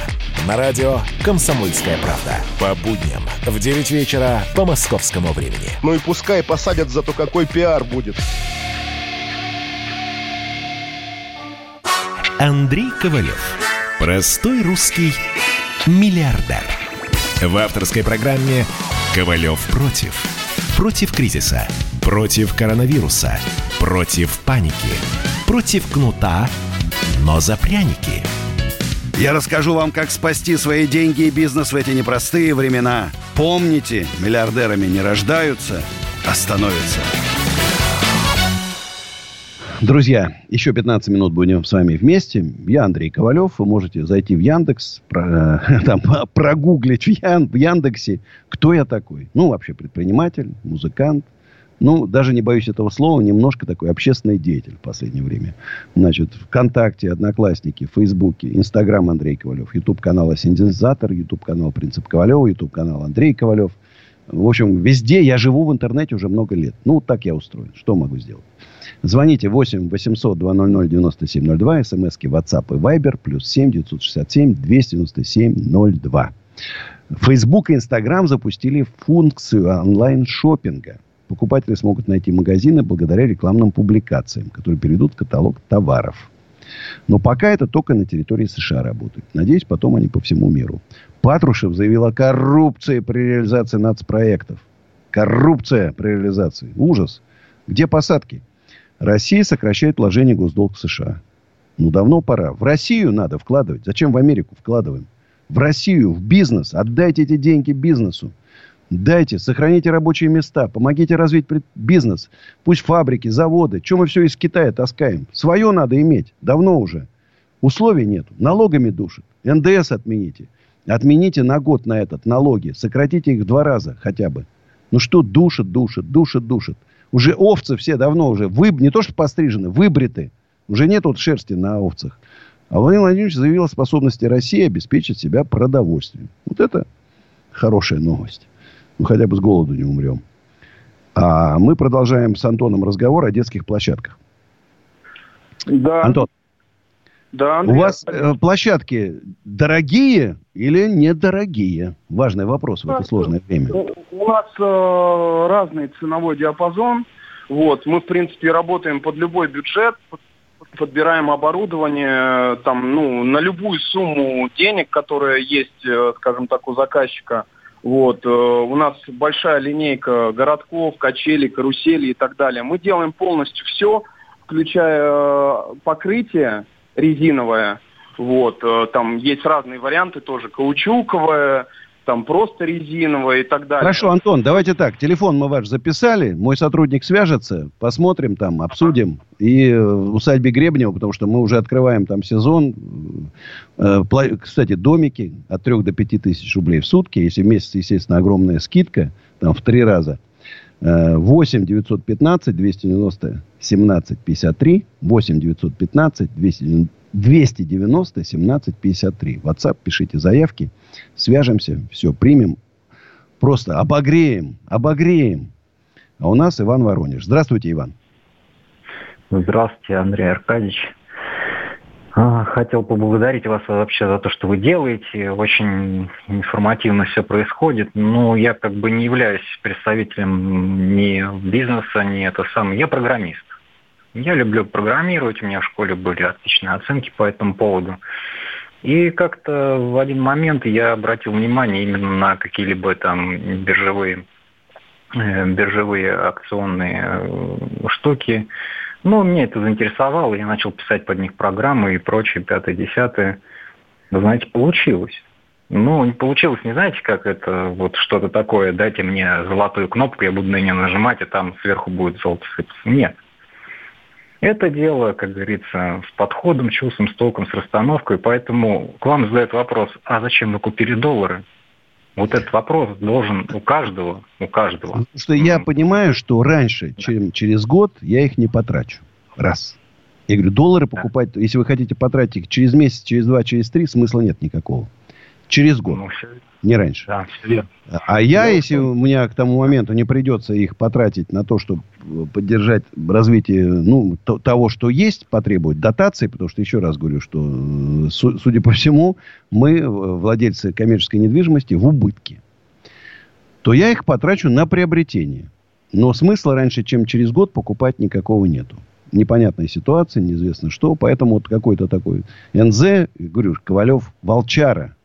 S22: На радио «Комсомольская правда». По будням в 9 вечера по московскому времени.
S35: Ну и пускай посадят, зато какой пиар будет.
S22: Андрей Ковалев. Простой русский миллиардер. В авторской программе «Ковалев против». Против кризиса. Против коронавируса. Против паники. Против кнута, но за пряники.
S8: Я расскажу вам, как спасти свои деньги и бизнес в эти непростые времена. Помните, миллиардерами не рождаются, а становятся.
S1: Друзья, еще 15 минут будем с вами вместе. Я Андрей Ковалев. Вы можете зайти в Яндекс, про, там, прогуглить в, Ян, в Яндексе, кто я такой. Ну, вообще предприниматель, музыкант. Ну, даже не боюсь этого слова, немножко такой общественный деятель в последнее время. Значит, ВКонтакте, Одноклассники, Фейсбуке, Инстаграм Андрей Ковалев, Ютуб-канал Асендизатор, Ютуб-канал Принцип Ковалева, Ютуб-канал Андрей Ковалев. В общем, везде я живу в интернете уже много лет. Ну, так я устроен. Что могу сделать? Звоните 8 800 200 9702, смски WhatsApp и Viber, плюс 7 967 297 02. Facebook и Instagram запустили функцию онлайн-шоппинга. Покупатели смогут найти магазины благодаря рекламным публикациям, которые перейдут в каталог товаров. Но пока это только на территории США работает. Надеюсь, потом они по всему миру. Патрушев заявил о коррупции при реализации нацпроектов. Коррупция при реализации. Ужас. Где посадки? Россия сокращает вложение госдолг в США. Ну, давно пора. В Россию надо вкладывать. Зачем в Америку вкладываем? В Россию, в бизнес. Отдайте эти деньги бизнесу. Дайте, сохраните рабочие места, помогите развить бизнес. Пусть фабрики, заводы. Чем мы все из Китая таскаем? Свое надо иметь. Давно уже. Условий нет. Налогами душат. НДС отмените. Отмените на год на этот налоги. Сократите их в два раза хотя бы. Ну что душит, душит, душит, душит. Уже овцы все давно уже вы, не то что пострижены, выбриты. Уже нет вот шерсти на овцах. А Владимир Владимирович заявил о способности России обеспечить себя продовольствием. Вот это хорошая новость. Мы хотя бы с голоду не умрем. А мы продолжаем с Антоном разговор о детских площадках.
S33: Да.
S1: Антон,
S33: да,
S1: Андрей, У вас э, площадки дорогие или недорогие? Важный вопрос в это сложное время.
S33: У нас э, разный ценовой диапазон. Вот, мы, в принципе, работаем под любой бюджет, под, под подбираем оборудование там, ну, на любую сумму денег, которая есть, э, скажем так, у заказчика. Вот. Э, у нас большая линейка городков, качелей, каруселей и так далее. Мы делаем полностью все, включая э, покрытие резиновое. Вот. Там есть разные варианты тоже. Каучуковое, там просто резиновая и так далее.
S1: Хорошо, Антон, давайте так. Телефон мы ваш записали, мой сотрудник свяжется, посмотрим там, обсудим. И э, в усадьбе Гребнева, потому что мы уже открываем там сезон. Э, кстати, домики от 3 до 5 тысяч рублей в сутки. Если в месяц, естественно, огромная скидка, там в три раза. 8 915 290 17 53. 8 915 290 290 17 53. WhatsApp, пишите заявки, свяжемся, все, примем. Просто обогреем, обогреем. А у нас Иван Воронеж. Здравствуйте, Иван.
S36: Здравствуйте, Андрей Аркадьевич. А, хотел поблагодарить вас вообще за то, что вы делаете. Очень информативно все происходит. Но я как бы не являюсь представителем ни бизнеса, ни это самое. Я программист. Я люблю программировать, у меня в школе были отличные оценки по этому поводу. И как-то в один момент я обратил внимание именно на какие-либо там биржевые, э, биржевые акционные э, штуки. Ну, меня это заинтересовало, я начал писать под них программы и прочее, пятое, десятое. Знаете, получилось. Ну, не получилось, не знаете, как это вот что-то такое, дайте мне золотую кнопку, я буду на нее нажимать, а там сверху будет золото сыпаться. Нет. Это дело, как говорится, с подходом, чувством, с толком, с расстановкой. Поэтому к вам задают вопрос, а зачем вы купили доллары? Вот этот вопрос должен у каждого, у каждого. Потому
S1: что я понимаю, что раньше, чем через год, я их не потрачу. Раз. Я говорю, доллары покупать, если вы хотите потратить их через месяц, через два, через три, смысла нет никакого. Через год. Ну, не раньше. Да, все А я, если у меня к тому моменту не придется их потратить на то, чтобы поддержать развитие ну, то, того, что есть, потребовать дотации, потому что, еще раз говорю, что, э, судя по всему, мы, э, владельцы коммерческой недвижимости, в убытке, то я их потрачу на приобретение. Но смысла раньше, чем через год, покупать никакого нету. Непонятная ситуация, неизвестно что. Поэтому вот какой-то такой НЗ, говорю, Ковалев, волчара –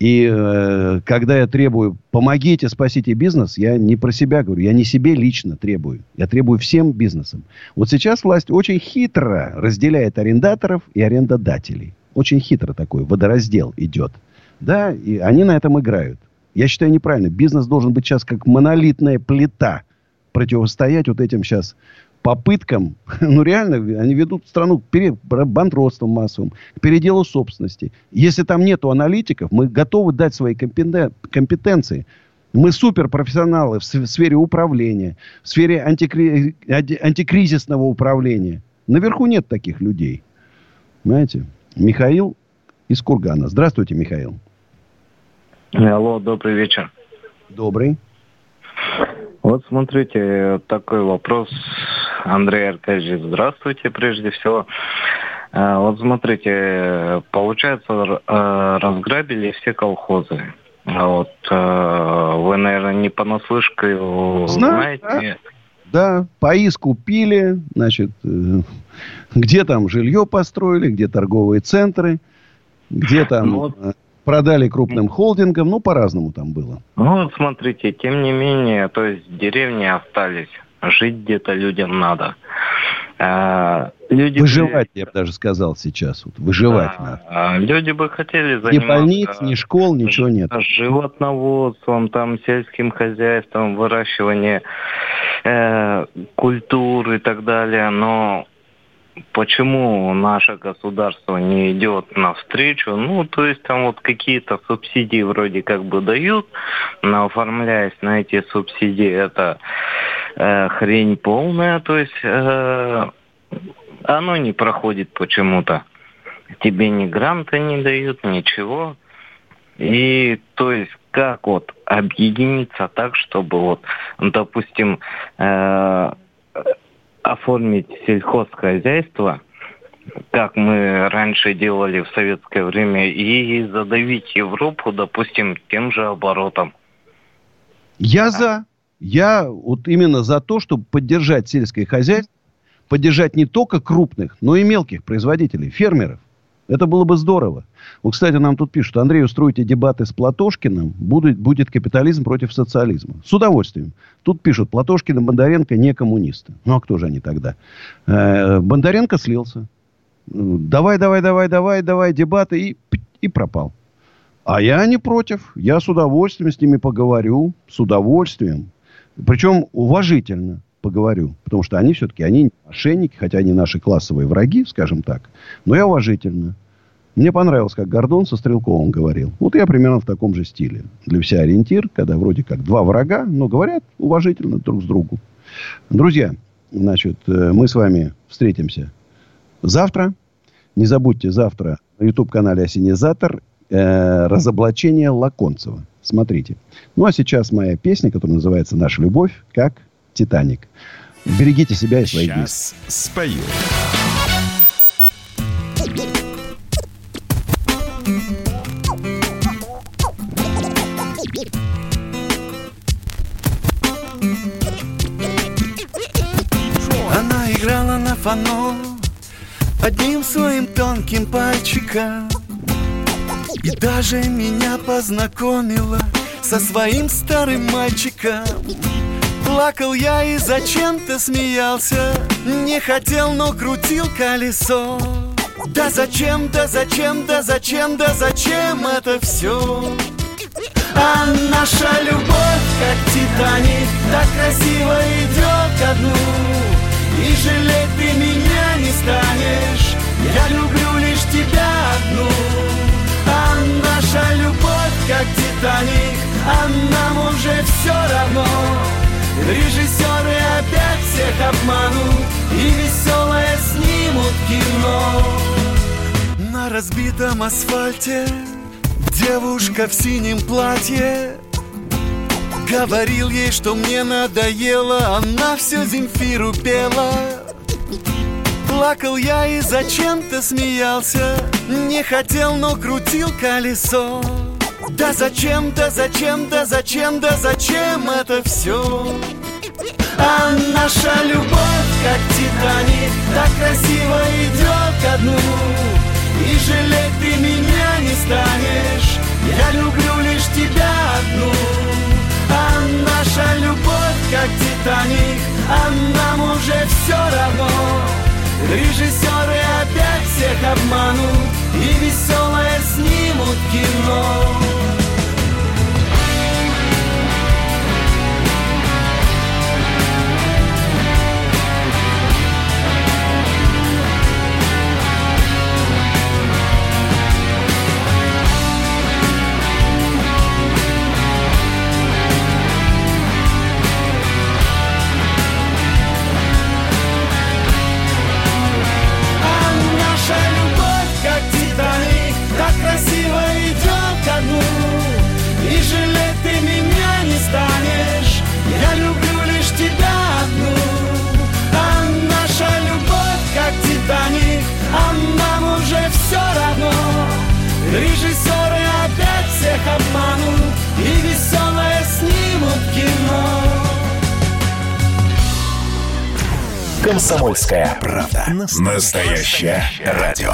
S1: и э, когда я требую, помогите, спасите бизнес, я не про себя говорю, я не себе лично требую. Я требую всем бизнесам. Вот сейчас власть очень хитро разделяет арендаторов и арендодателей. Очень хитро такой водораздел идет. Да, и они на этом играют. Я считаю неправильно. Бизнес должен быть сейчас как монолитная плита. Противостоять вот этим сейчас попыткам, ну реально, они ведут страну к пере, массовым, к переделу собственности. Если там нету аналитиков, мы готовы дать свои компетенции. Мы суперпрофессионалы в сфере управления, в сфере антикри... антикризисного управления. Наверху нет таких людей. Понимаете? Михаил из Кургана. Здравствуйте, Михаил.
S37: Алло, добрый вечер.
S1: Добрый.
S37: Вот смотрите, такой вопрос. Андрей Аркадьевич, здравствуйте прежде всего. Э, вот смотрите, получается, э, разграбили все колхозы. А вот э, вы, наверное, не понаслышке знаете.
S1: Да? да, паис купили, значит, где там жилье построили, где торговые центры, где там ну, вот продали крупным холдингам, ну, по-разному там было.
S37: Ну, вот смотрите, тем не менее, то есть деревни остались, жить где-то людям надо.
S1: А, люди выживать, бы... я бы даже сказал сейчас. Вот, выживать да, надо.
S37: А, люди бы хотели заниматься...
S1: Ни больниц, ни школ, ничего нет.
S37: Животноводством, там, сельским хозяйством, выращивание э, культуры и так далее, но почему наше государство не идет навстречу. Ну, то есть там вот какие-то субсидии вроде как бы дают, но оформляясь на эти субсидии, это э, хрень полная, то есть э, оно не проходит почему-то. Тебе ни гранта не дают, ничего. И то есть как вот объединиться так, чтобы вот, допустим, э, оформить сельхозхозяйство, как мы раньше делали в советское время, и задавить Европу, допустим, тем же оборотом.
S1: Я за. Я вот именно за то, чтобы поддержать сельское хозяйство, поддержать не только крупных, но и мелких производителей, фермеров. Это было бы здорово. Вот, кстати, нам тут пишут, Андрей, устроите дебаты с Платошкиным, будет, будет капитализм против социализма. С удовольствием. Тут пишут, Платошкин и Бондаренко не коммунисты. Ну, а кто же они тогда? Э, Бондаренко слился. Давай, давай, давай, давай, давай, дебаты, и, и пропал. А я не против. Я с удовольствием с ними поговорю. С удовольствием. Причем уважительно поговорю. Потому что они все-таки, они мошенники, хотя они наши классовые враги, скажем так. Но я уважительно. Мне понравилось, как Гордон со Стрелковым говорил. Вот я примерно в таком же стиле. Для вся ориентир, когда вроде как два врага, но говорят уважительно друг с другу. Друзья, значит, э, мы с вами встретимся завтра. Не забудьте завтра на YouTube-канале «Осенизатор» э, разоблачение Лаконцева. Смотрите. Ну, а сейчас моя песня, которая называется «Наша любовь», как «Титаник». Берегите себя и своих
S4: Сейчас спою.
S6: Она играла на фано Одним своим тонким пальчиком И даже меня познакомила Со своим старым мальчиком Плакал я и зачем-то смеялся. Не хотел, но крутил колесо. Да зачем, да зачем, да зачем, да зачем это все? А наша любовь, как Титаник, так красиво идет ко дну И жалеть ты меня не станешь, я люблю лишь тебя одну. А наша любовь, как Титаник, а нам уже все равно Режиссеры опять всех обманут И веселое снимут кино. На разбитом асфальте Девушка в синем платье Говорил ей, что мне надоело Она все Земфиру пела. Плакал я и зачем-то смеялся Не хотел, но крутил колесо Да зачем, да зачем, да зачем, да зачем это все? А наша любовь, как Титаник Так красиво идет ко дну. И жалеть ты меня не станешь Я люблю лишь тебя одну. А наша любовь, как Титаник А нам уже все равно. Режиссеры опять всех обманут И веселое снимут кино
S22: Комсомольская правда.
S4: Настоящее радио.